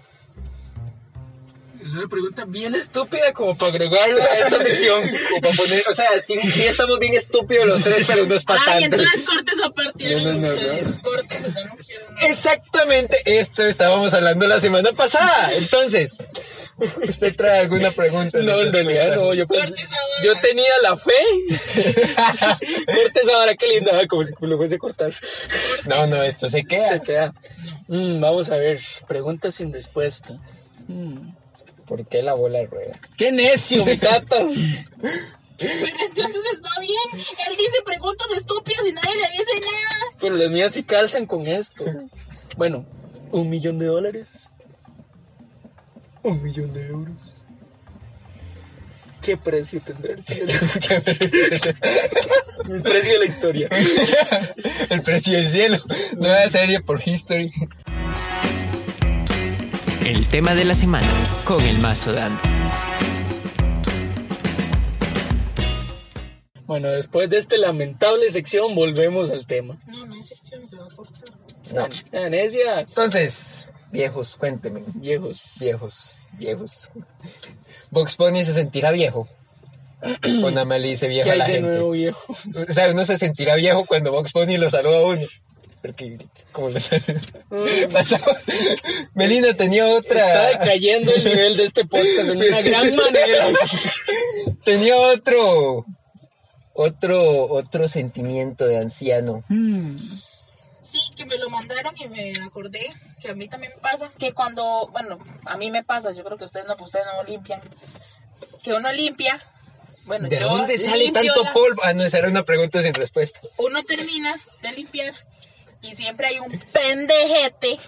Una pregunta bien estúpida como para agregarla a esta sección. como para poner, o sea, sí, sí estamos bien estúpidos los tres, pero no es para Ay, tanto. entonces cortes a partir No, no, no, ustedes. Cortes. Exactamente esto estábamos hablando la semana pasada. Entonces, ¿usted trae alguna pregunta? No, en realidad no, yo, pensé- yo tenía la fe. Corte esa vara, qué linda, como si lo fuese a cortar. No, no, esto se queda. Se queda. Mm, vamos a ver, preguntas sin respuesta. Mm. ¿Por qué la bola rueda? ¡Qué necio, mi tata! Pero entonces está bien. Él dice preguntas estúpidas y nadie le dice nada. Pero las mías sí calzan con esto. Bueno, un millón de dólares. Un millón de euros. ¿Qué precio tendrá el cielo? El precio de la historia. El precio del cielo. Nueva serie por History. El tema de la semana con el mazo dando. Bueno, después de esta lamentable sección, volvemos al tema. No, no hay sección, se va a cortar. No. Necia. Entonces, viejos, cuénteme. Viejos. Viejos, viejos. Box Bunny se sentirá viejo. O nada más le dice viejo ¿Qué a la de gente. nuevo, viejo? O sea, uno se sentirá viejo cuando Box Bunny lo saluda a uno. Porque, como lo pasaba. Melina tenía Está otra. decayendo el nivel de este podcast de una gran manera. Tenía otro. Otro, otro sentimiento de anciano. Sí, que me lo mandaron y me acordé que a mí también me pasa. Que cuando, bueno, a mí me pasa, yo creo que ustedes no, ustedes no limpian. Que uno limpia. Bueno, ¿De yo dónde sale tanto la- polvo? Ah, no, esa era una pregunta sin respuesta. Uno termina de limpiar y siempre hay un pendejete.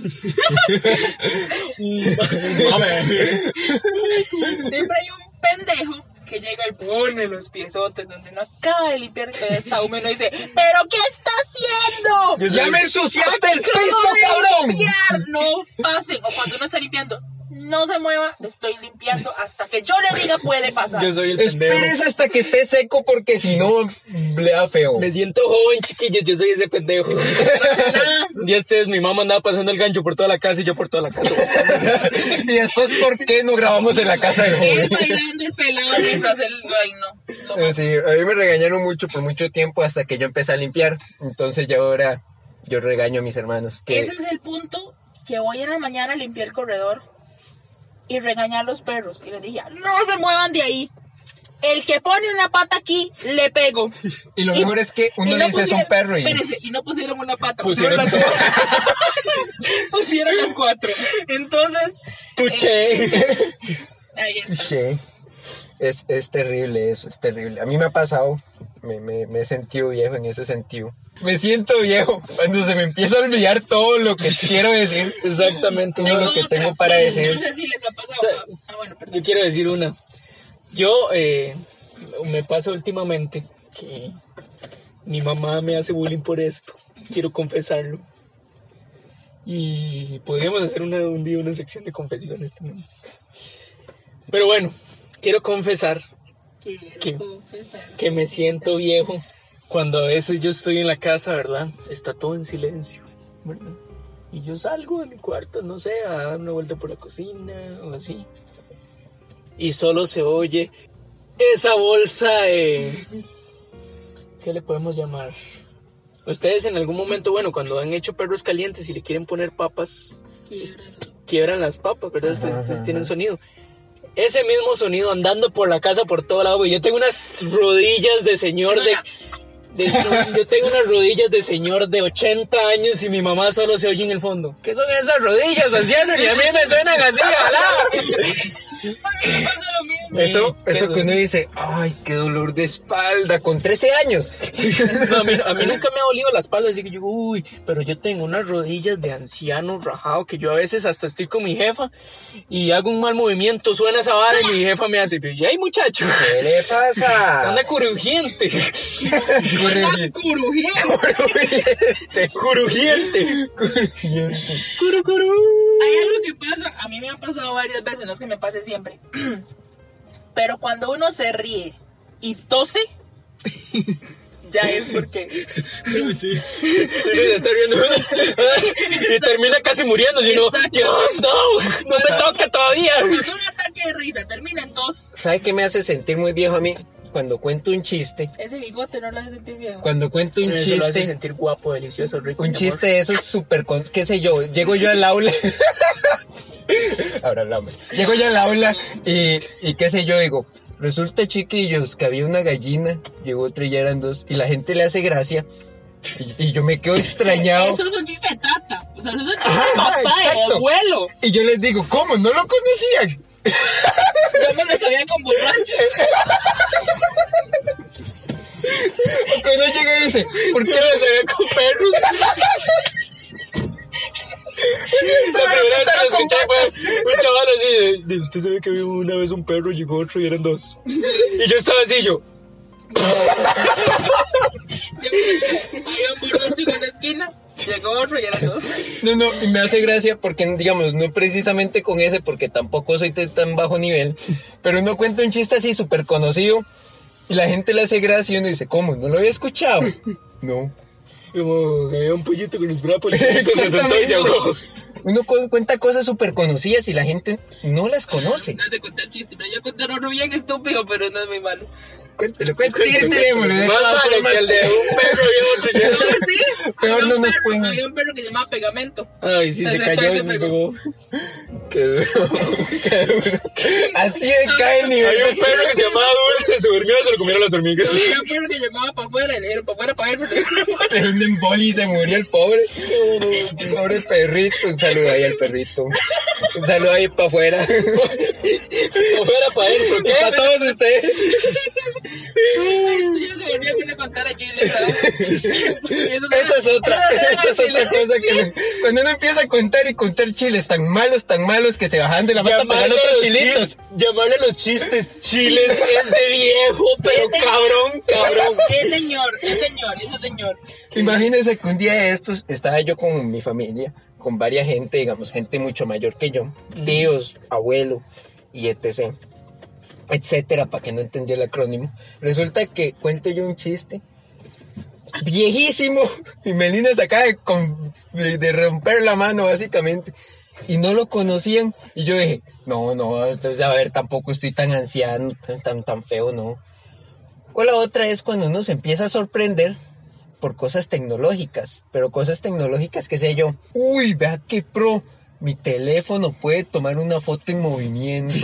siempre hay un pendejo que llega y pone los piezotes donde no acaba de limpiar todavía está húmedo y dice, ¿pero qué está haciendo? ¡Ya me ensuciaste el piso, cabrón! limpiar. No pasen. O cuando uno está limpiando, no se mueva, le estoy limpiando hasta que yo le diga puede pasar. Yo soy el pendejo. Esperes hasta que esté seco porque si no, le da feo. Me siento joven, chiquillos, yo soy ese pendejo. Y este es mi mamá andaba pasando el gancho por toda la casa y yo por toda la casa. y después, ¿por qué no grabamos en la casa de Él joven? bailando el pelado mientras él... Ay, no. Eh, Sí, a mí me regañaron mucho por mucho tiempo hasta que yo empecé a limpiar. Entonces ya ahora yo regaño a mis hermanos. Que Ese es el punto que hoy en la mañana limpié el corredor y regañé a los perros. Y les dije, no se muevan de ahí. El que pone una pata aquí, le pego. Y lo mejor es que uno no dice es un perro y... Espérense, y no pusieron una pata, Pusieron pusieron, las cuatro. pusieron las cuatro. Entonces, Tuché. ahí está. Sí. Es, es terrible eso, es terrible. A mí me ha pasado, me, me, me he sentido viejo en ese sentido. Me siento viejo cuando se me empieza a olvidar todo lo que quiero decir. Exactamente. Todo lo que otra, tengo para decir. No sé si les ha pasado. O sea, ah, bueno, perdón. Yo quiero decir una. Yo eh, me pasa últimamente que mi mamá me hace bullying por esto. Quiero confesarlo. Y podríamos hacer una, un día una sección de confesiones también. Pero bueno, quiero confesar Quiero ¿Qué? confesar. que me siento viejo cuando a veces yo estoy en la casa, ¿verdad? Está todo en silencio, ¿verdad? Y yo salgo de mi cuarto, no sé, a dar una vuelta por la cocina o así. Y solo se oye esa bolsa de... ¿Qué le podemos llamar? Ustedes en algún momento, bueno, cuando han hecho perros calientes y le quieren poner papas, Quiero. quiebran las papas, ¿verdad? Ustedes, Ajá, ustedes ajá, tienen ajá. sonido. Ese mismo sonido andando por la casa por todo lado, güey. Yo tengo unas rodillas de señor de, de- Yo tengo unas rodillas de señor de 80 años y mi mamá solo se oye en el fondo. ¿Qué son esas rodillas, anciano? Y a mí me suenan así, ojalá. Eso, eso que uno dice, ay, qué dolor de espalda, con 13 años. No, a, mí, a mí nunca me ha dolido la espalda, así que yo, uy, pero yo tengo unas rodillas de anciano rajado que yo a veces hasta estoy con mi jefa y hago un mal movimiento, suena esa vara y mi jefa me hace, y ay muchacho, ¿Qué le pasa? anda crujiente, Crujiente. crujiente. Crujiente. Curu, curu. Hay algo que pasa, a mí me ha pasado varias veces, no es que me pase siempre. Pero cuando uno se ríe y tose, ya es porque. Sí. Y uno se está riendo. Y termina casi muriendo. Y uno. Dios, no, no me toca todavía. Cuando un ataque de risa termina en tos, ¿Sabe qué me hace sentir muy viejo a mí? Cuando cuento un chiste. ese bigote no lo hace sentir viejo. Cuando cuento un Eso lo hace chiste. sentir guapo, delicioso, rico. Un chiste de esos súper, con- qué sé yo, llego yo al aula. Ahora hablamos. Llego yo al aula y, y qué sé yo, digo, resulta chiquillos que había una gallina, llegó otra y ya eran dos, y la gente le hace gracia. Y, y yo me quedo extrañado. Eso es un chiste de tata. O sea, eso es un chiste Ajá, de papá, de exacto. abuelo. Y yo les digo, ¿cómo? ¿No lo conocían? Yo me lo sabía con borrachos. Cuando llega y dice, ¿por qué ¿Qué me se ve con perros? La primera vez que lo escuché fue un chaval así de, de, usted sabe que había una vez un perro, llegó otro y eran dos. Y yo estaba así, yo, Había un borracho en la esquina. Llegó otro y eran dos. No, no, y me hace gracia porque, digamos, no precisamente con ese, porque tampoco soy de tan bajo nivel, pero uno cuenta un chiste así súper conocido y la gente le hace gracia y uno dice, ¿cómo? ¿No lo había escuchado? No. Como había un pollito con los brazos policitos, se soltó y se ahogó. Uno cu- cuenta cosas súper conocidas y la gente no las conoce. No es de contar chistes, pero yo contar uno bien estúpido, pero no es muy malo. Cuéntelo, cuéntelo, tirémoslo, de Más formas. que el de un perro y otro. Sí, Peor había no un nos perro- pueden- Había un perro que se llamaba Pegamento. Ay, sí, se cayó y se pegó. Qué duro, qué duro. Así de cae el nivel. Había un perro que se llamaba Dulce, se durmió y se lo comieron las hormigas. Había un perro que llamaba para afuera y le dijeron para afuera, para adentro. le para un emboli y se murió el pobre. Pobre perrito. Un saludo ahí al perrito. Un saludo ahí para afuera. Afuera para adentro, ¿qué? Para todos ustedes. Esto ya se volvió a contar a Chile, eso Esa es otra, esa es otra cosa que me- cuando uno empieza a contar y contar chiles tan malos, tan malos que se bajan de la mata Llamarle pegando a otros los chilitos. chis- llamarle los chistes chiles es de viejo, pero Es de- cabrón, cabrón. Es señor, es señor, es señor. Imagínense que un día de estos estaba yo con mi familia, con varias gente, digamos, gente mucho mayor que yo, tíos, abuelo y etc. Etcétera, para que no entendiera el acrónimo. Resulta que cuento yo un chiste viejísimo y Melina se acaba de- de romper la mano básicamente y no lo conocían. Y yo dije no no entonces a ver tampoco estoy tan anciano tan tan, tan feo no o la otra es cuando uno se empieza a sorprender por cosas tecnológicas pero cosas tecnológicas que sé yo. Uy vea qué pro mi teléfono puede tomar una foto en movimiento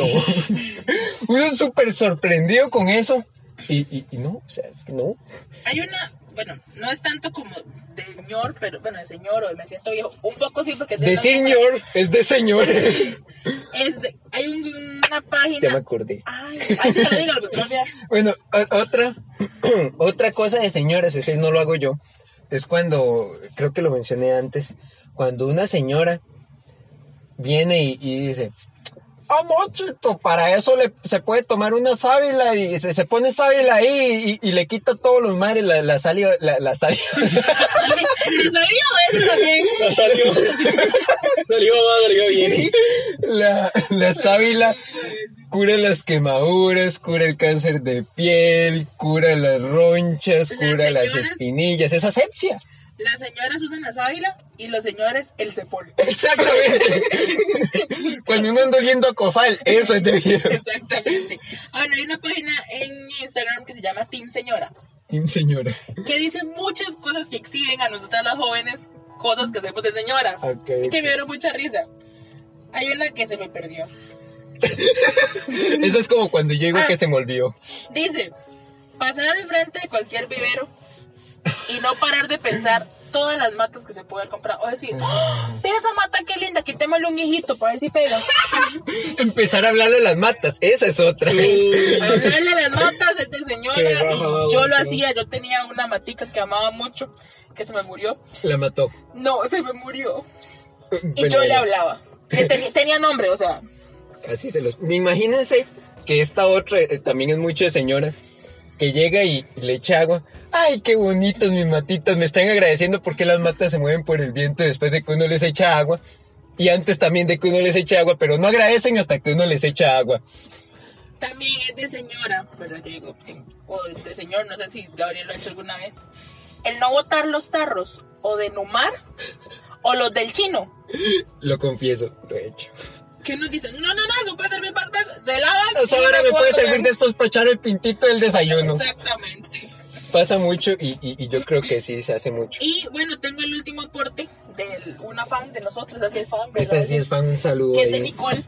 uno súper sorprendido con eso y, y, y no o sea es que no Hay una, bueno, no es tanto como de señor, pero bueno, de señor o me siento viejo. Un poco sí, porque... De señor, es de señor. Es de, hay un- una ya me página... acordé. Ay, ay, dígalo, dígalo, que se me. Bueno, otra, otra cosa de señoras, ese no lo hago yo, es cuando, creo que lo mencioné antes, cuando una señora viene y, y dice, Ah, mochito, para eso le, se puede tomar una sábila y se, se pone sábila ahí y, y le quita todos los mares, la, la saliva, la, la saliva. ¿Le salió eso también? La salió. salió más, salió bien. La, la sábila cura las quemaduras, cura el cáncer de piel, cura las ronchas, Las cura las señoras- espinillas, es asepsia. Las señoras usan la sábila y los señores el cepol. Exactamente. Cuando uno anda oliendo a cofal, eso es de viejo. Exactamente. Ahora hay una página en Instagram que se llama Team Señora, Señora. que dice muchas cosas que exhiben a nosotras las jóvenes, cosas que hacemos de señora. Ok. Y que me dieron mucha risa. Hay una que se me perdió. Eso es como cuando yo digo Ah. que se me olvidó. Dice, pasar al frente de cualquier vivero y no parar de pensar todas las matas que se puede comprar. O decir, mira esa mata qué linda, quitémosle un hijito para ver si pega. Empezar a hablarle a las matas, esa es otra. Hablarle a las matas de esta señora. Y baja, yo lo sí. hacía, yo tenía una matica que amaba mucho, que se me murió. La mató. No, se me murió. Y Bueno, yo le hablaba. Tenía, tenía nombre, o sea, Así se los. Imagínense que esta otra eh, también es mucho de señora. Que llega y le echa agua. Ay, qué bonitas mis matitas. Me están agradeciendo porque las matas se mueven por el viento después de que uno les echa agua. Y antes también de que uno les echa agua, pero no agradecen hasta que uno les echa agua. también es de señora, ¿verdad? Yo digo, o de señor, no sé si Gabriel lo ha hecho alguna vez. El no botar los tarros, o de Numar, o los del chino. Lo confieso, lo he hecho. Que nos dicen, no, no, no, eso puede servir más veces. Se lavan. Esa y hora me puede servir después para echar el pintito del desayuno. Exactamente. Pasa mucho y, y- y yo creo que sí se hace mucho. Y bueno, tengo el último aporte de una fan de nosotros, así es fan. Esta sí es fan, un saludo Que es de. Nicole,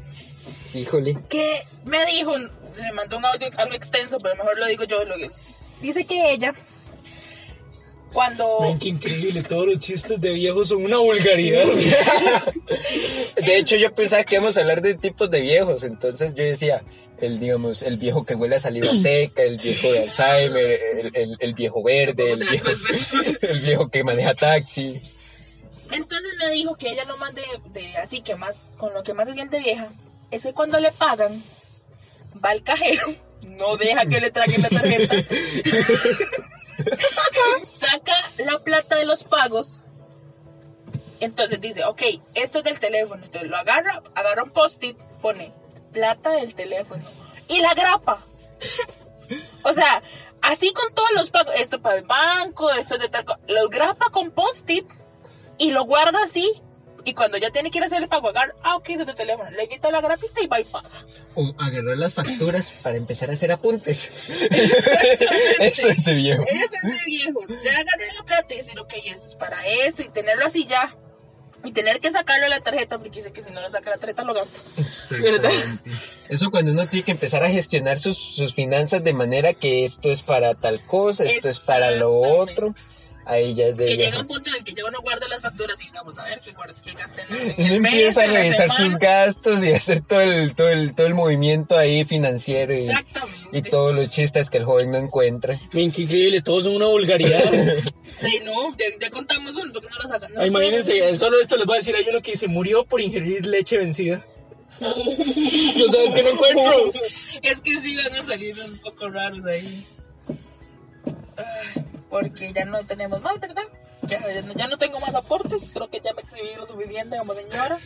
Híjole. que me dijo, me mandó un audio algo extenso, pero mejor lo digo yo. Lo que, dice que ella, cuando... Qué increíble, todos los chistes de viejos son una vulgaridad. De hecho, yo pensaba que íbamos a hablar de tipos de viejos, entonces yo decía, el, digamos, el viejo que huele a saliva seca, el viejo de Alzheimer, el, el- el viejo verde, el viejo, el viejo que maneja taxi. Entonces me dijo que ella lo más de, de así que más, con lo que más se siente vieja, es que cuando le pagan, va al cajero, no deja que le traigan la tarjeta, saca la plata de los pagos, entonces dice, ok, esto es del teléfono, entonces lo agarra, agarra un post-it, pone plata del teléfono y la grapa. O sea, así con todos los pagos, esto para el banco, esto es de tal cosa, los grapa con post-it y lo guarda así. Y cuando ya tiene que ir a hacer el pago, agarra, ah, ok, de teléfono, le quita la grapita y va y paga. O agarrar las facturas para empezar a hacer apuntes. Eso es de viejo. Eso es de viejos. Ya agarré la plata y decir, ok, esto es para esto y tenerlo así ya. Y tener que sacarlo de la tarjeta porque dice que si no lo saca la tarjeta lo gasta. Eso cuando uno tiene que empezar a gestionar sus, sus finanzas de manera que esto es para tal cosa, esto es para lo otro. Ahí ya es de Que llega un punto en el que ya uno guarda las facturas y vamos a ver qué, qué gaste en, en Uno el mes, empieza a revisar sus gastos y hacer todo el, todo el, todo el movimiento ahí financiero y, y todos los chistes que el joven no encuentra. Qué increíble, todos son una vulgaridad. Ay, no, ya, ya contamos uno, ¿por qué no lo sacan? No, Ah, Imagínense, solo- solo esto les voy a decir, hay uno que dice, murió por ingerir leche vencida. Yo sabes que no encuentro. Es que sí van a salir un poco raros ahí. Porque ya no tenemos más, ¿verdad? Ya, ya no, ya no tengo más aportes. Creo que ya me exhibí lo suficiente como señora.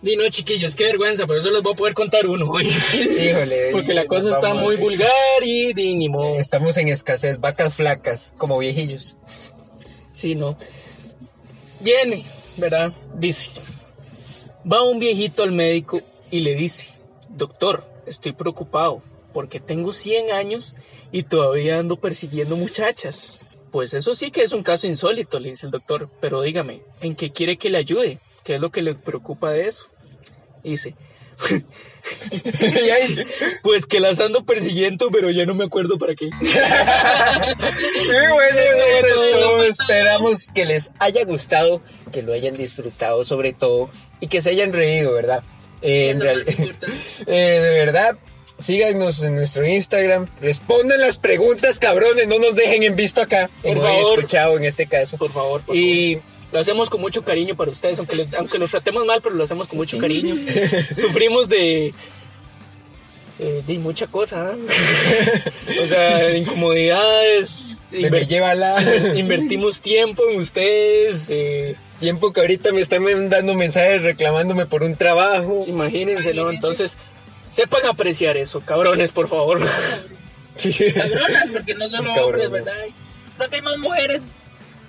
Di no, chiquillos, qué vergüenza, pero eso les voy a poder contar uno hoy. Híjole. Porque la cosa está muy vulgar y di, ni modo. Estamos en escasez, vacas flacas, como viejillos. Sí, no. Viene, ¿verdad? Dice. Va un viejito al médico y le dice, doctor, estoy preocupado porque tengo 100 años y todavía ando persiguiendo muchachas. Pues eso sí que es un caso insólito, le dice el doctor, pero dígame, ¿en qué quiere que le ayude? ¿Qué es lo que le preocupa de eso? Dice, pues que las ando persiguiendo, pero ya no me acuerdo para qué. Y bueno, eso es todo. Esperamos que les haya gustado, que lo hayan disfrutado sobre todo y que se hayan reído, ¿verdad? Eh, en real- eh, de verdad, síganos en nuestro Instagram, respondan las preguntas, cabrones, no nos dejen en visto acá, Por favor. escuchado en este caso. Por favor, por Y Lo hacemos con mucho cariño para ustedes, aunque, le- aunque los tratemos mal, pero lo hacemos con mucho cariño. Sufrimos de, eh, de mucha cosa, ¿ah? o sea, de incomodidades. De me lleva la... invertimos tiempo en ustedes. eh, Tiempo que ahorita me están dando mensajes reclamándome por un trabajo. imagínense, ¿no? Entonces, sepan apreciar eso, cabrones, por favor. Sí. Cabronas, porque no solo hombres, ¿verdad? Creo que hay más mujeres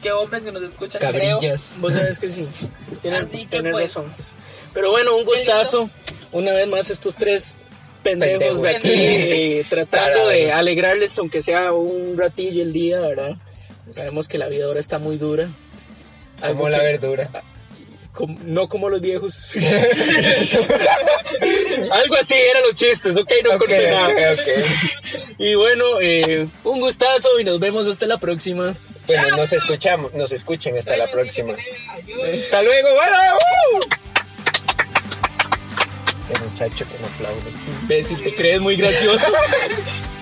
que hombres que nos escuchan, creo. Cabrillas. Vos sabes que sí, tienes, Así que, tienes pues, razón. Pero bueno, un gustazo. Una vez más, estos tres pendejos de aquí eh, tratando de Tarados. alegrarles, aunque sea un ratillo el día, ¿verdad? Sabemos que la vida ahora está muy dura. Algo Como la que- verdura. No como los viejos. Algo así eran los chistes, ok, no Ok, corté nada. ok, ok. Y bueno, eh, un gustazo y nos vemos hasta la próxima. Bueno, nos escuchamos, nos escuchen hasta la próxima. Hasta luego, bueno. ¡uh! Qué muchacho que no aplaude. Imbécil, te crees muy gracioso.